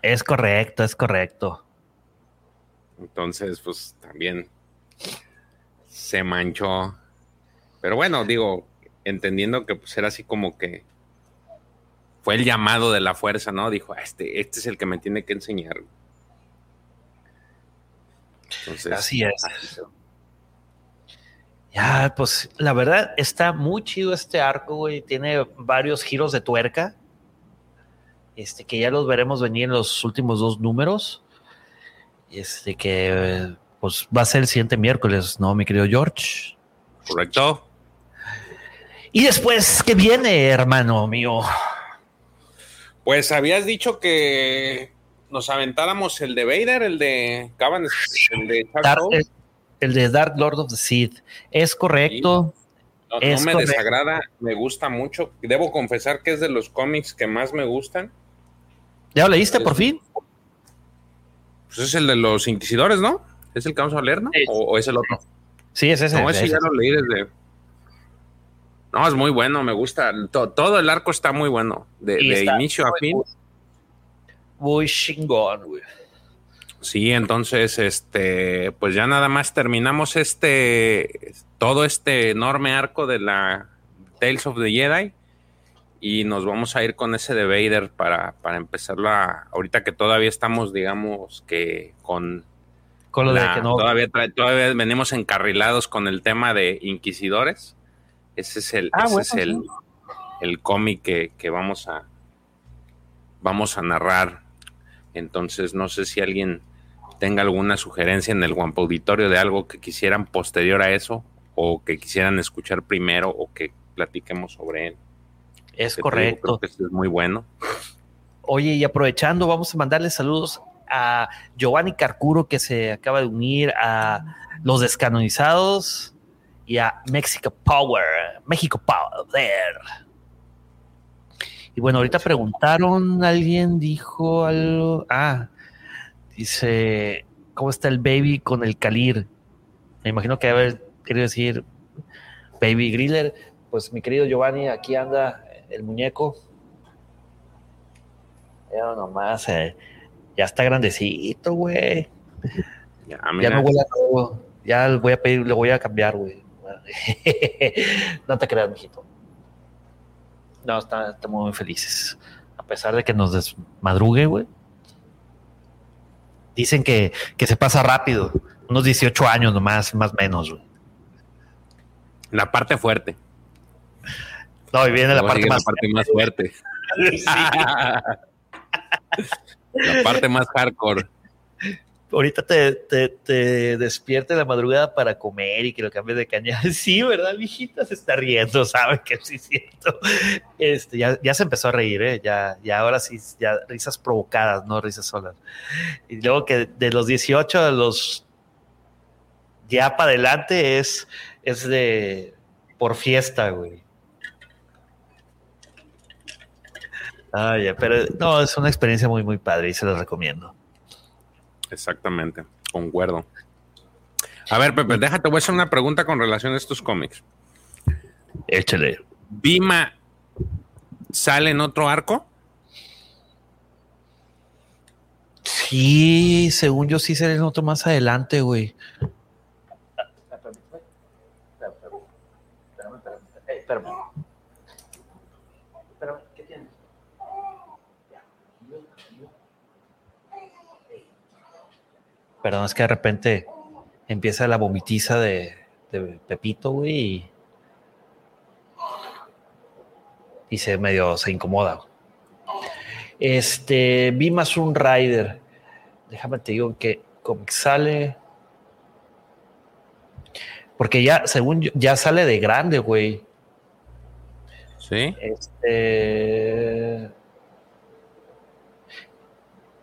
Es correcto, es correcto. Entonces, pues también se manchó. Pero bueno, digo, entendiendo que pues era así como que fue el llamado de la fuerza, ¿no? Dijo, ah, este, este es el que me tiene que enseñar. Entonces, así es. Ya, pues la verdad está muy chido este arco, güey. Tiene varios giros de tuerca. Este, que ya los veremos venir en los últimos dos números. Este, que pues va a ser el siguiente miércoles, ¿no, mi querido George? Correcto. Y después, ¿qué viene, hermano mío? Pues habías dicho que nos aventáramos el de Vader, el de Caban, el de el de Dark Lord of the Sith. Es correcto. No, me desagrada, me gusta mucho. Debo confesar que es de los cómics que más me gustan. ¿Ya lo leíste por fin? Pues es el de los Inquisidores, ¿no? ¿Es el que vamos a leer, no? ¿O, es el otro? Sí, es ese. No, ese ya lo leí desde. No, es muy bueno, me gusta. Todo, el arco está muy bueno, de, inicio a fin. Muy chingón, güey. Sí, entonces, este, pues ya nada más terminamos este, todo este enorme arco de la Tales of the Jedi y nos vamos a ir con ese de Vader para, para empezarlo ahorita que todavía estamos, digamos, que con... Con lo de que no... Todavía, todavía venimos encarrilados con el tema de Inquisidores. Ese es el, ah, ese es el, el cómic que, que vamos a vamos a narrar. Entonces, no sé si alguien tenga alguna sugerencia en el Guampa Auditorio de algo que quisieran posterior a eso o que quisieran escuchar primero o que platiquemos sobre él. Es correcto. creo que es muy bueno. Oye, y aprovechando, vamos a mandarle saludos a Giovanni Carcuro que se acaba de unir a los descanonizados y a Mexico Power, México Power. Y bueno, ahorita preguntaron, alguien dijo algo. Ah, Dice, ¿cómo está el baby con el Calir? Me imagino que haber querido decir Baby Griller. Pues mi querido Giovanni, aquí anda el muñeco. Ya nomás, eh, ya está grandecito, güey. Ya, no huele a todo. Ya voy a pedir, le voy a cambiar, güey. no te creas, mijito. No, estamos muy felices. A pesar de que nos desmadrugue, güey dicen que, se pasa rápido, unos 18 años nomás, más o menos. La parte fuerte. No, y viene la parte, más, más fuerte. la parte más hardcore ahorita te, te, te despierte la madrugada para comer y que lo cambies de caña. Sí, ¿verdad, mijita? Se está riendo, sabe que sí siento. Este, ya, ya se empezó a reír, ¿eh? Ya, ya ahora sí, ya risas provocadas, no risas solas. Y luego que de los 18 a los ya para adelante es, es de por fiesta, güey. Ay, pero no, es una experiencia muy, muy padre y se la recomiendo. Exactamente, concuerdo. A ver, Pepe, déjate, voy a hacer una pregunta con relación a estos cómics. Échale. ¿Bima sale en otro arco? Sí, según yo sí seré en otro más adelante, güey. ¿qué Perdón, es que de repente empieza la vomitiza de, Pepito, güey, y, se medio se incomoda. Este, vi más un Rider. Déjame te digo que sale. Porque ya, según yo, ya sale de grande, güey. Sí. Este.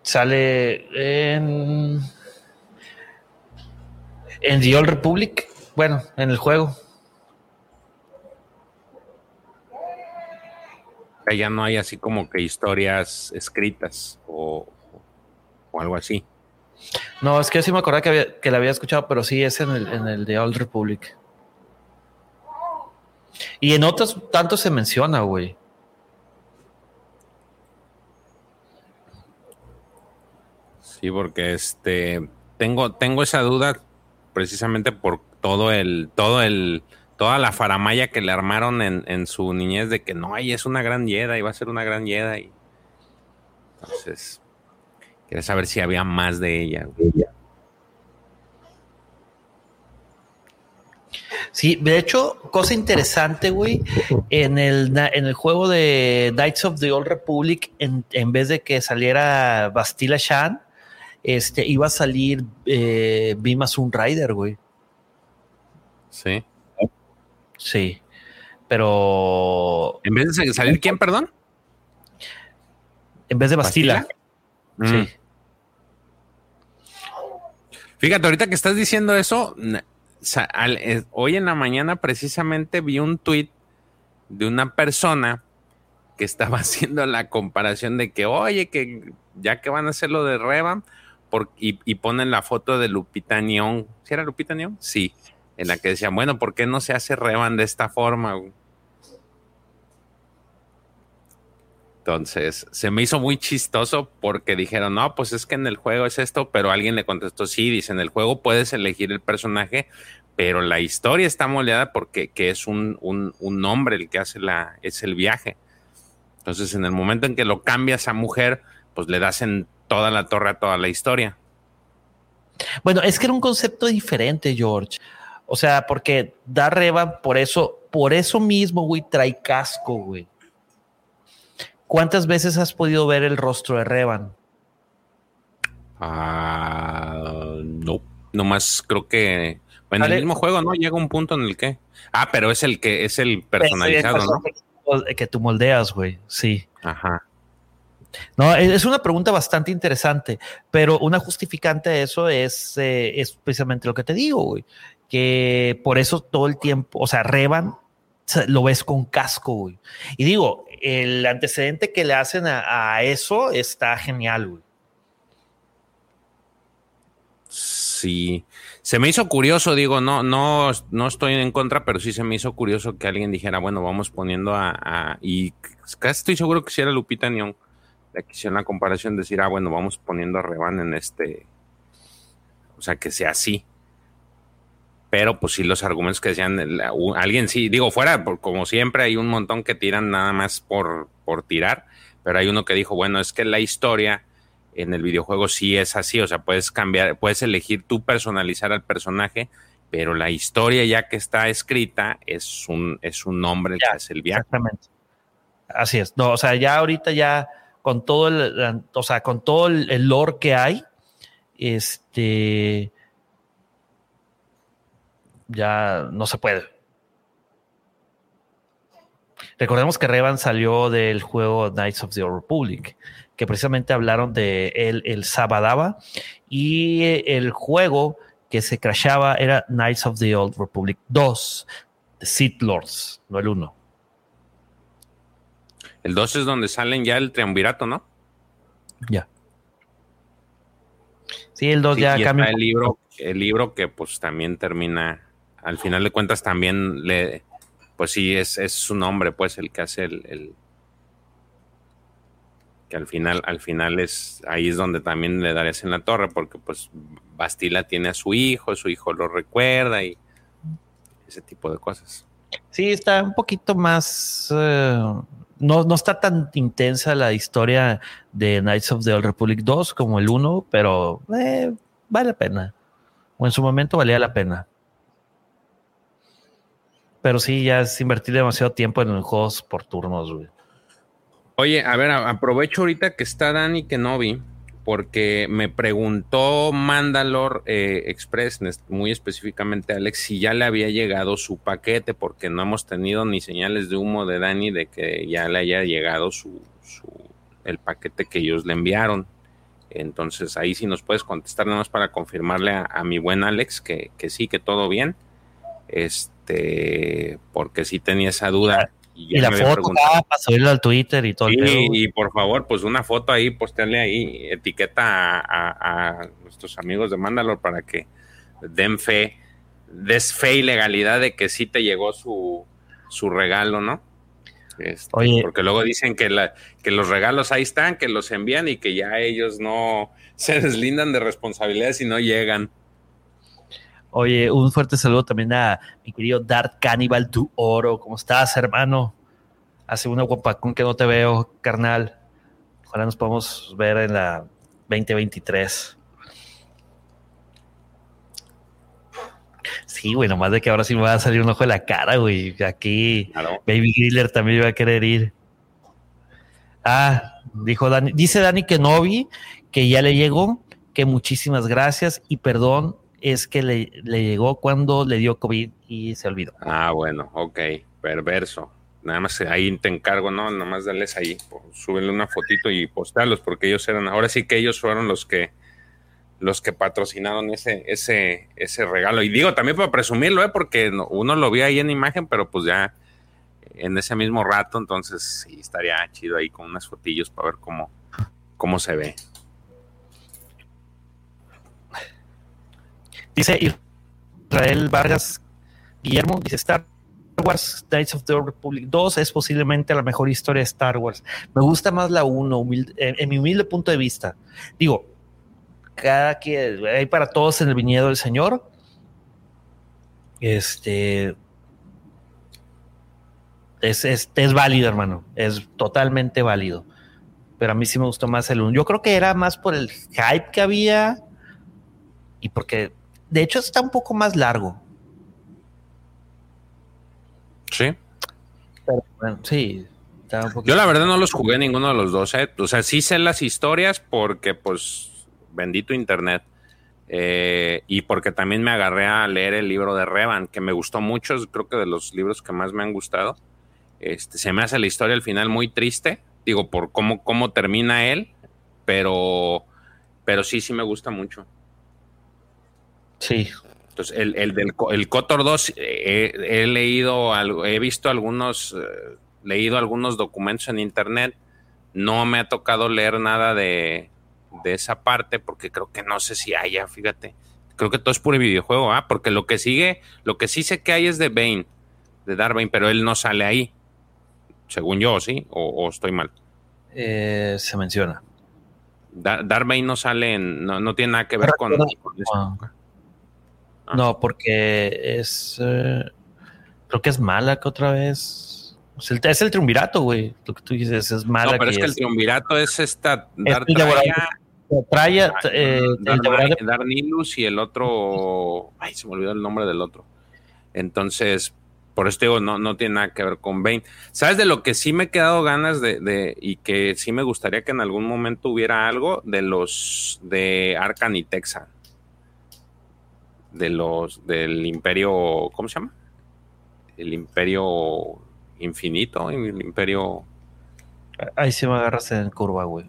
Sale en. En The Old Republic, bueno, en el juego. Ya no hay así como que historias escritas o, algo así. No, es que yo sí me acordaba que, había, que la había escuchado, pero sí es en el, en el The Old Republic. Y en otros tanto se menciona, güey. Sí, porque este tengo, tengo esa duda precisamente por todo el, todo el, toda la faramaya que le armaron en, su niñez de que no, ella es una gran yeda y va a ser una gran yeda. Y... Entonces, quería saber si había más de ella. Sí, de hecho, cosa interesante, güey, en el, en el juego de Knights of the Old Republic, en, en vez de que saliera Bastila Shan, este, iba a salir eh, un Rider, güey. Sí. Sí. Pero. ¿En vez de salir quién, perdón? En vez de Bastila. Mm. Sí. Fíjate, ahorita que estás diciendo eso, eh, hoy en la mañana precisamente vi un tweet de una persona que estaba haciendo la comparación de que, oye, que ya que van a hacer lo de Revan, y, ponen la foto de Lupita Nyong. ¿Sí era Lupita Nyong? Sí. En la que decían, bueno, ¿por qué no se hace Revan de esta forma? Entonces, se me hizo muy chistoso porque dijeron, no, pues es que en el juego es esto, pero alguien le contestó, sí, dice, en el juego puedes elegir el personaje, pero la historia está moldeada porque que es un, un, un hombre el que hace la, es el viaje. Entonces, en el momento en que lo cambias a mujer, pues le das en toda la torre toda la historia. Bueno, es que era un concepto diferente, George. O sea, porque da Revan, por eso, por eso mismo, güey, trae casco, güey. ¿Cuántas veces has podido ver el rostro de Revan? Ah, no, nomás creo que en el mismo juego, ¿no? Llega un punto en el que. Ah, pero es el que es el personalizado, ¿no? Que tú moldeas, güey. Sí. Ajá. No, es una pregunta bastante interesante, pero una justificante de eso es, eh, precisamente lo que te digo, güey, que por eso todo el tiempo, o sea, Revan lo ves con casco, güey. Y digo, el antecedente que le hacen a, eso está genial, güey. Sí, se me hizo curioso, digo, no, no, no estoy en contra, pero sí se me hizo curioso que alguien dijera, bueno, vamos poniendo a, y casi estoy seguro que si era Lupita Nyong le quisieron la comparación decir, ah, bueno, vamos poniendo a Revan en este, o sea, que sea así. Pero pues sí, los argumentos que decían, alguien sí, digo, fuera, como siempre hay un montón que tiran nada más por, por tirar, pero hay uno que dijo, bueno, es que la historia en el videojuego sí es así, o sea, puedes cambiar, puedes elegir tú personalizar al personaje, pero la historia ya que está escrita es un, es un nombre que es el viaje. Exactamente. Así es. No, o sea, ya ahorita ya con todo el, o sea, con todo el, lore que hay, este, ya no se puede. Recordemos que Revan salió del juego Knights of the Old Republic, que precisamente hablaron de él el Sabadaba y el juego que se crashaba era Knights of the Old Republic 2, The Sith Lords, no el 1. El 2 es donde salen ya el triunvirato, ¿no? Ya. Sí, el 2 ya cambia. El libro, el libro que pues también termina, al final de cuentas también le, pues sí, es, es su nombre, pues el que hace el, que al final, al final es, ahí es donde también le darías en la torre, porque pues Bastila tiene a su hijo, su hijo lo recuerda y ese tipo de cosas. Sí, está un poquito más, eh, no, no está tan intensa la historia de Knights of the Old Republic 2 como el 1, pero eh, vale la pena. O en su momento valía la pena. Pero sí, ya es invertir demasiado tiempo en juegos por turnos, güey. Oye, a ver, aprovecho ahorita que está Dani Kenobi, porque me preguntó Mandalore eh, Express, muy específicamente Alex, si ya le había llegado su paquete, porque no hemos tenido ni señales de humo de Dani de que ya le haya llegado su, el paquete que ellos le enviaron. Entonces ahí sí nos puedes contestar nada más para confirmarle a, mi buen Alex que, que, sí, que todo bien. Este, porque sí tenía esa duda. Y, la foto ah, para subirlo al Twitter y todo. y por favor, pues una foto ahí, postearle ahí, etiqueta a, nuestros amigos de Mandalor para que den fe, des fe y legalidad de que sí te llegó su, su regalo, ¿no? Este, porque luego dicen que, la, que los regalos ahí están, que los envían y que ya ellos no se deslindan de responsabilidades y no llegan. Oye, un fuerte saludo también a mi querido Dart Cannibal du Oro. ¿Cómo estás, hermano? Hace una guapacón que no te veo, carnal. Ojalá nos podamos ver en la 2023. Sí, güey, nomás de que ahora sí me va a salir un ojo de la cara, güey. Aquí Baby Griller también va a querer ir. Ah, dijo Dani, dice Dani que no vi, que ya le llegó, que muchísimas gracias y perdón es que le, llegó cuando le dio COVID y se olvidó. Ah, bueno, ok, perverso. Nada más ahí te encargo, ¿no? Nada más darles ahí, súbenle una fotito y postarlos, porque ellos eran, ahora sí que ellos fueron los que los que patrocinaron ese, ese, ese regalo. Y digo también para presumirlo, ¿eh? porque uno lo vio ahí en imagen, pero pues ya en ese mismo rato, entonces estaría chido ahí con unas fotillos para ver cómo, cómo se ve. Dice Israel Vargas Guillermo, dice Star Wars Knights of the Republic 2 es posiblemente la mejor historia de Star Wars. Me gusta más la 1, en, mi humilde punto de vista. Digo, cada que hay para todos en el viñedo del Señor. Este es, es, válido, hermano. Es totalmente válido. Pero a mí sí me gustó más el 1. Yo creo que era más por el hype que había y porque de hecho, está un poco más largo. Sí. bueno, sí. Yo la verdad no los jugué ninguno de los dos. ¿eh? O sea, sí sé las historias porque, pues, bendito internet. Eh, y porque también me agarré a leer el libro de Revan, que me gustó mucho, creo que de los libros que más me han gustado. Este, se me hace la historia al final muy triste, digo, por cómo, cómo termina él, pero, pero sí, sí me gusta mucho. Sí. Entonces, el, el del el Cotor 2, eh, he leído, he visto algunos, eh, leído algunos documentos en internet. No me ha tocado leer nada de, esa parte porque creo que no sé si haya, fíjate. Creo que todo es puro videojuego, ¿ah? Porque lo que sigue, lo que sí sé que hay es de Bane, de Darwin, pero él no sale ahí. Según yo, ¿sí? ¿O, estoy mal? Eh, se menciona. Dar no sale en, no, tiene nada que ver con, eso. Ah. No, porque es. Eh, creo que es mala que otra vez. es el triunvirato, güey. Lo que tú dices es mala. No, pero es que el triunvirato es esta. Dar Traya, eh, Dar, Nilus y el otro. Ay, se me olvidó el nombre del otro. Entonces, por eso digo, no, no tiene nada que ver con Bane. ¿Sabes de lo que sí me he quedado ganas de, de, y que sí me gustaría que en algún momento hubiera algo de los de Arcan y Texan? De los del imperio, ¿cómo se llama? El imperio infinito, el imperio... Ahí se me agarras en curva, güey.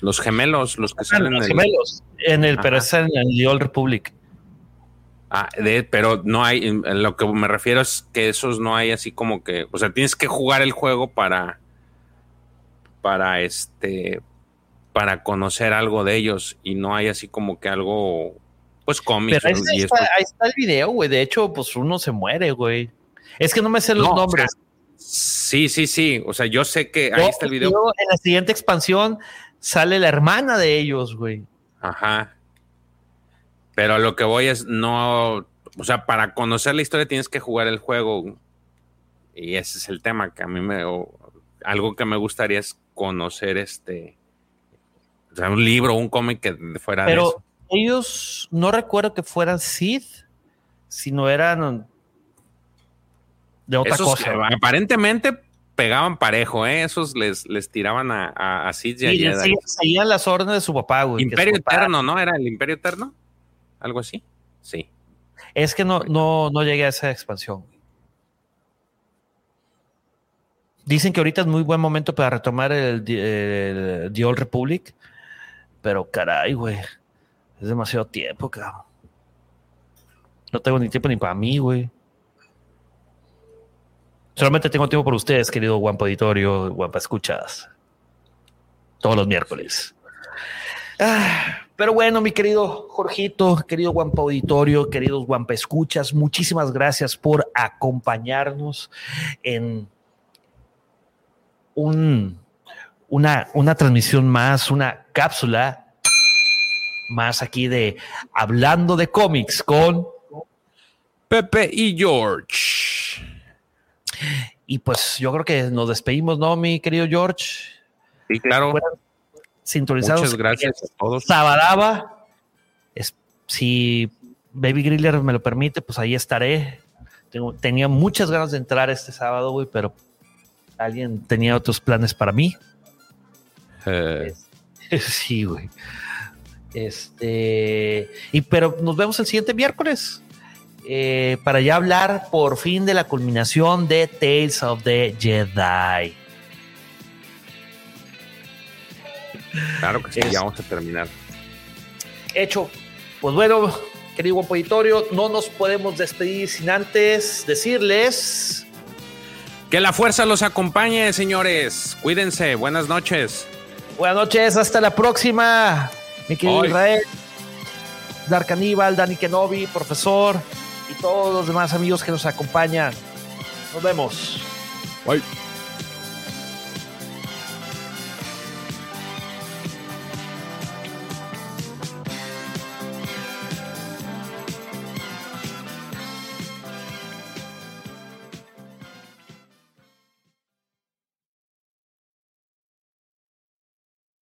Los gemelos, los que salen Los en el- gemelos. En el, pero Ajá. es en el The Old Republic. Ah, de- pero no hay, en en lo que me refiero es que esos no hay así como que, o sea, tienes que jugar el juego para, para este, para conocer algo de ellos y no hay así como que algo, pues cómics. Pero ahí, y está, esto- ahí está el video, güey. De hecho, pues uno se muere, güey. Es que no me sé los No, o nombres. Sí, sí, sí, o sea, yo sé que ahí está el video. luego En la siguiente expansión sale la hermana de ellos, güey. Ajá. Pero a lo que voy es no, o sea, para conocer la historia tienes que jugar el juego. Y ese es el tema que a mí me, o algo que me gustaría es conocer este, o sea, un libro, un cómic que fuera de eso. Ellos no recuerdo que fueran Sith, sino eran de otra Esos cosa. que aparentemente pegaban parejo, ¿eh? Esos les, les tiraban a, a, a Sith y a Jedi. seguían, las órdenes de su papá, güey. Imperio papá- Eterno, ¿no? ¿Era el Imperio Eterno? ¿Algo así? Sí. Es que no, no, no llegué a esa expansión. Dicen que ahorita es muy buen momento para retomar el, el The Old Republic, pero caray, güey, es demasiado tiempo, cabrón. No tengo ni tiempo ni para mí, güey. Solamente tengo tiempo por ustedes, querido Guampa Auditorio, Guampa Escuchas. Todos los miércoles. Ah, pero bueno, mi querido Jorgito, querido Guampa Auditorio, queridos Guampa Escuchas, muchísimas gracias por acompañarnos en un, una, una transmisión más, una cápsula más aquí de Hablando de cómics con... Pepe y George. Y pues yo creo que nos despedimos, ¿no, mi querido George? Sí, claro. Sintonizados. Muchas gracias a todos. Sabadaba. Es- si Baby Griller me lo permite, pues ahí estaré. Tengo- tenía muchas ganas de entrar este sábado, güey, pero alguien tenía otros planes para mí. Eh, sí, güey. Este. Y pero nos vemos el siguiente miércoles. eh, para ya hablar por fin de la culminación de Tales of the Jedi. claro que sí, Es- ya vamos a terminar. Hecho. Pues bueno, querido Auditorio, no nos podemos despedir sin antes decirles. Que la fuerza los acompañe, señores. Cuídense. Buenas noches. Buenas noches, hasta la próxima. Mi querido. Israel, Dark Aníbal, Dani Kenobi, profesor y todos los demás amigos que nos acompañan. Nos vemos. Bye.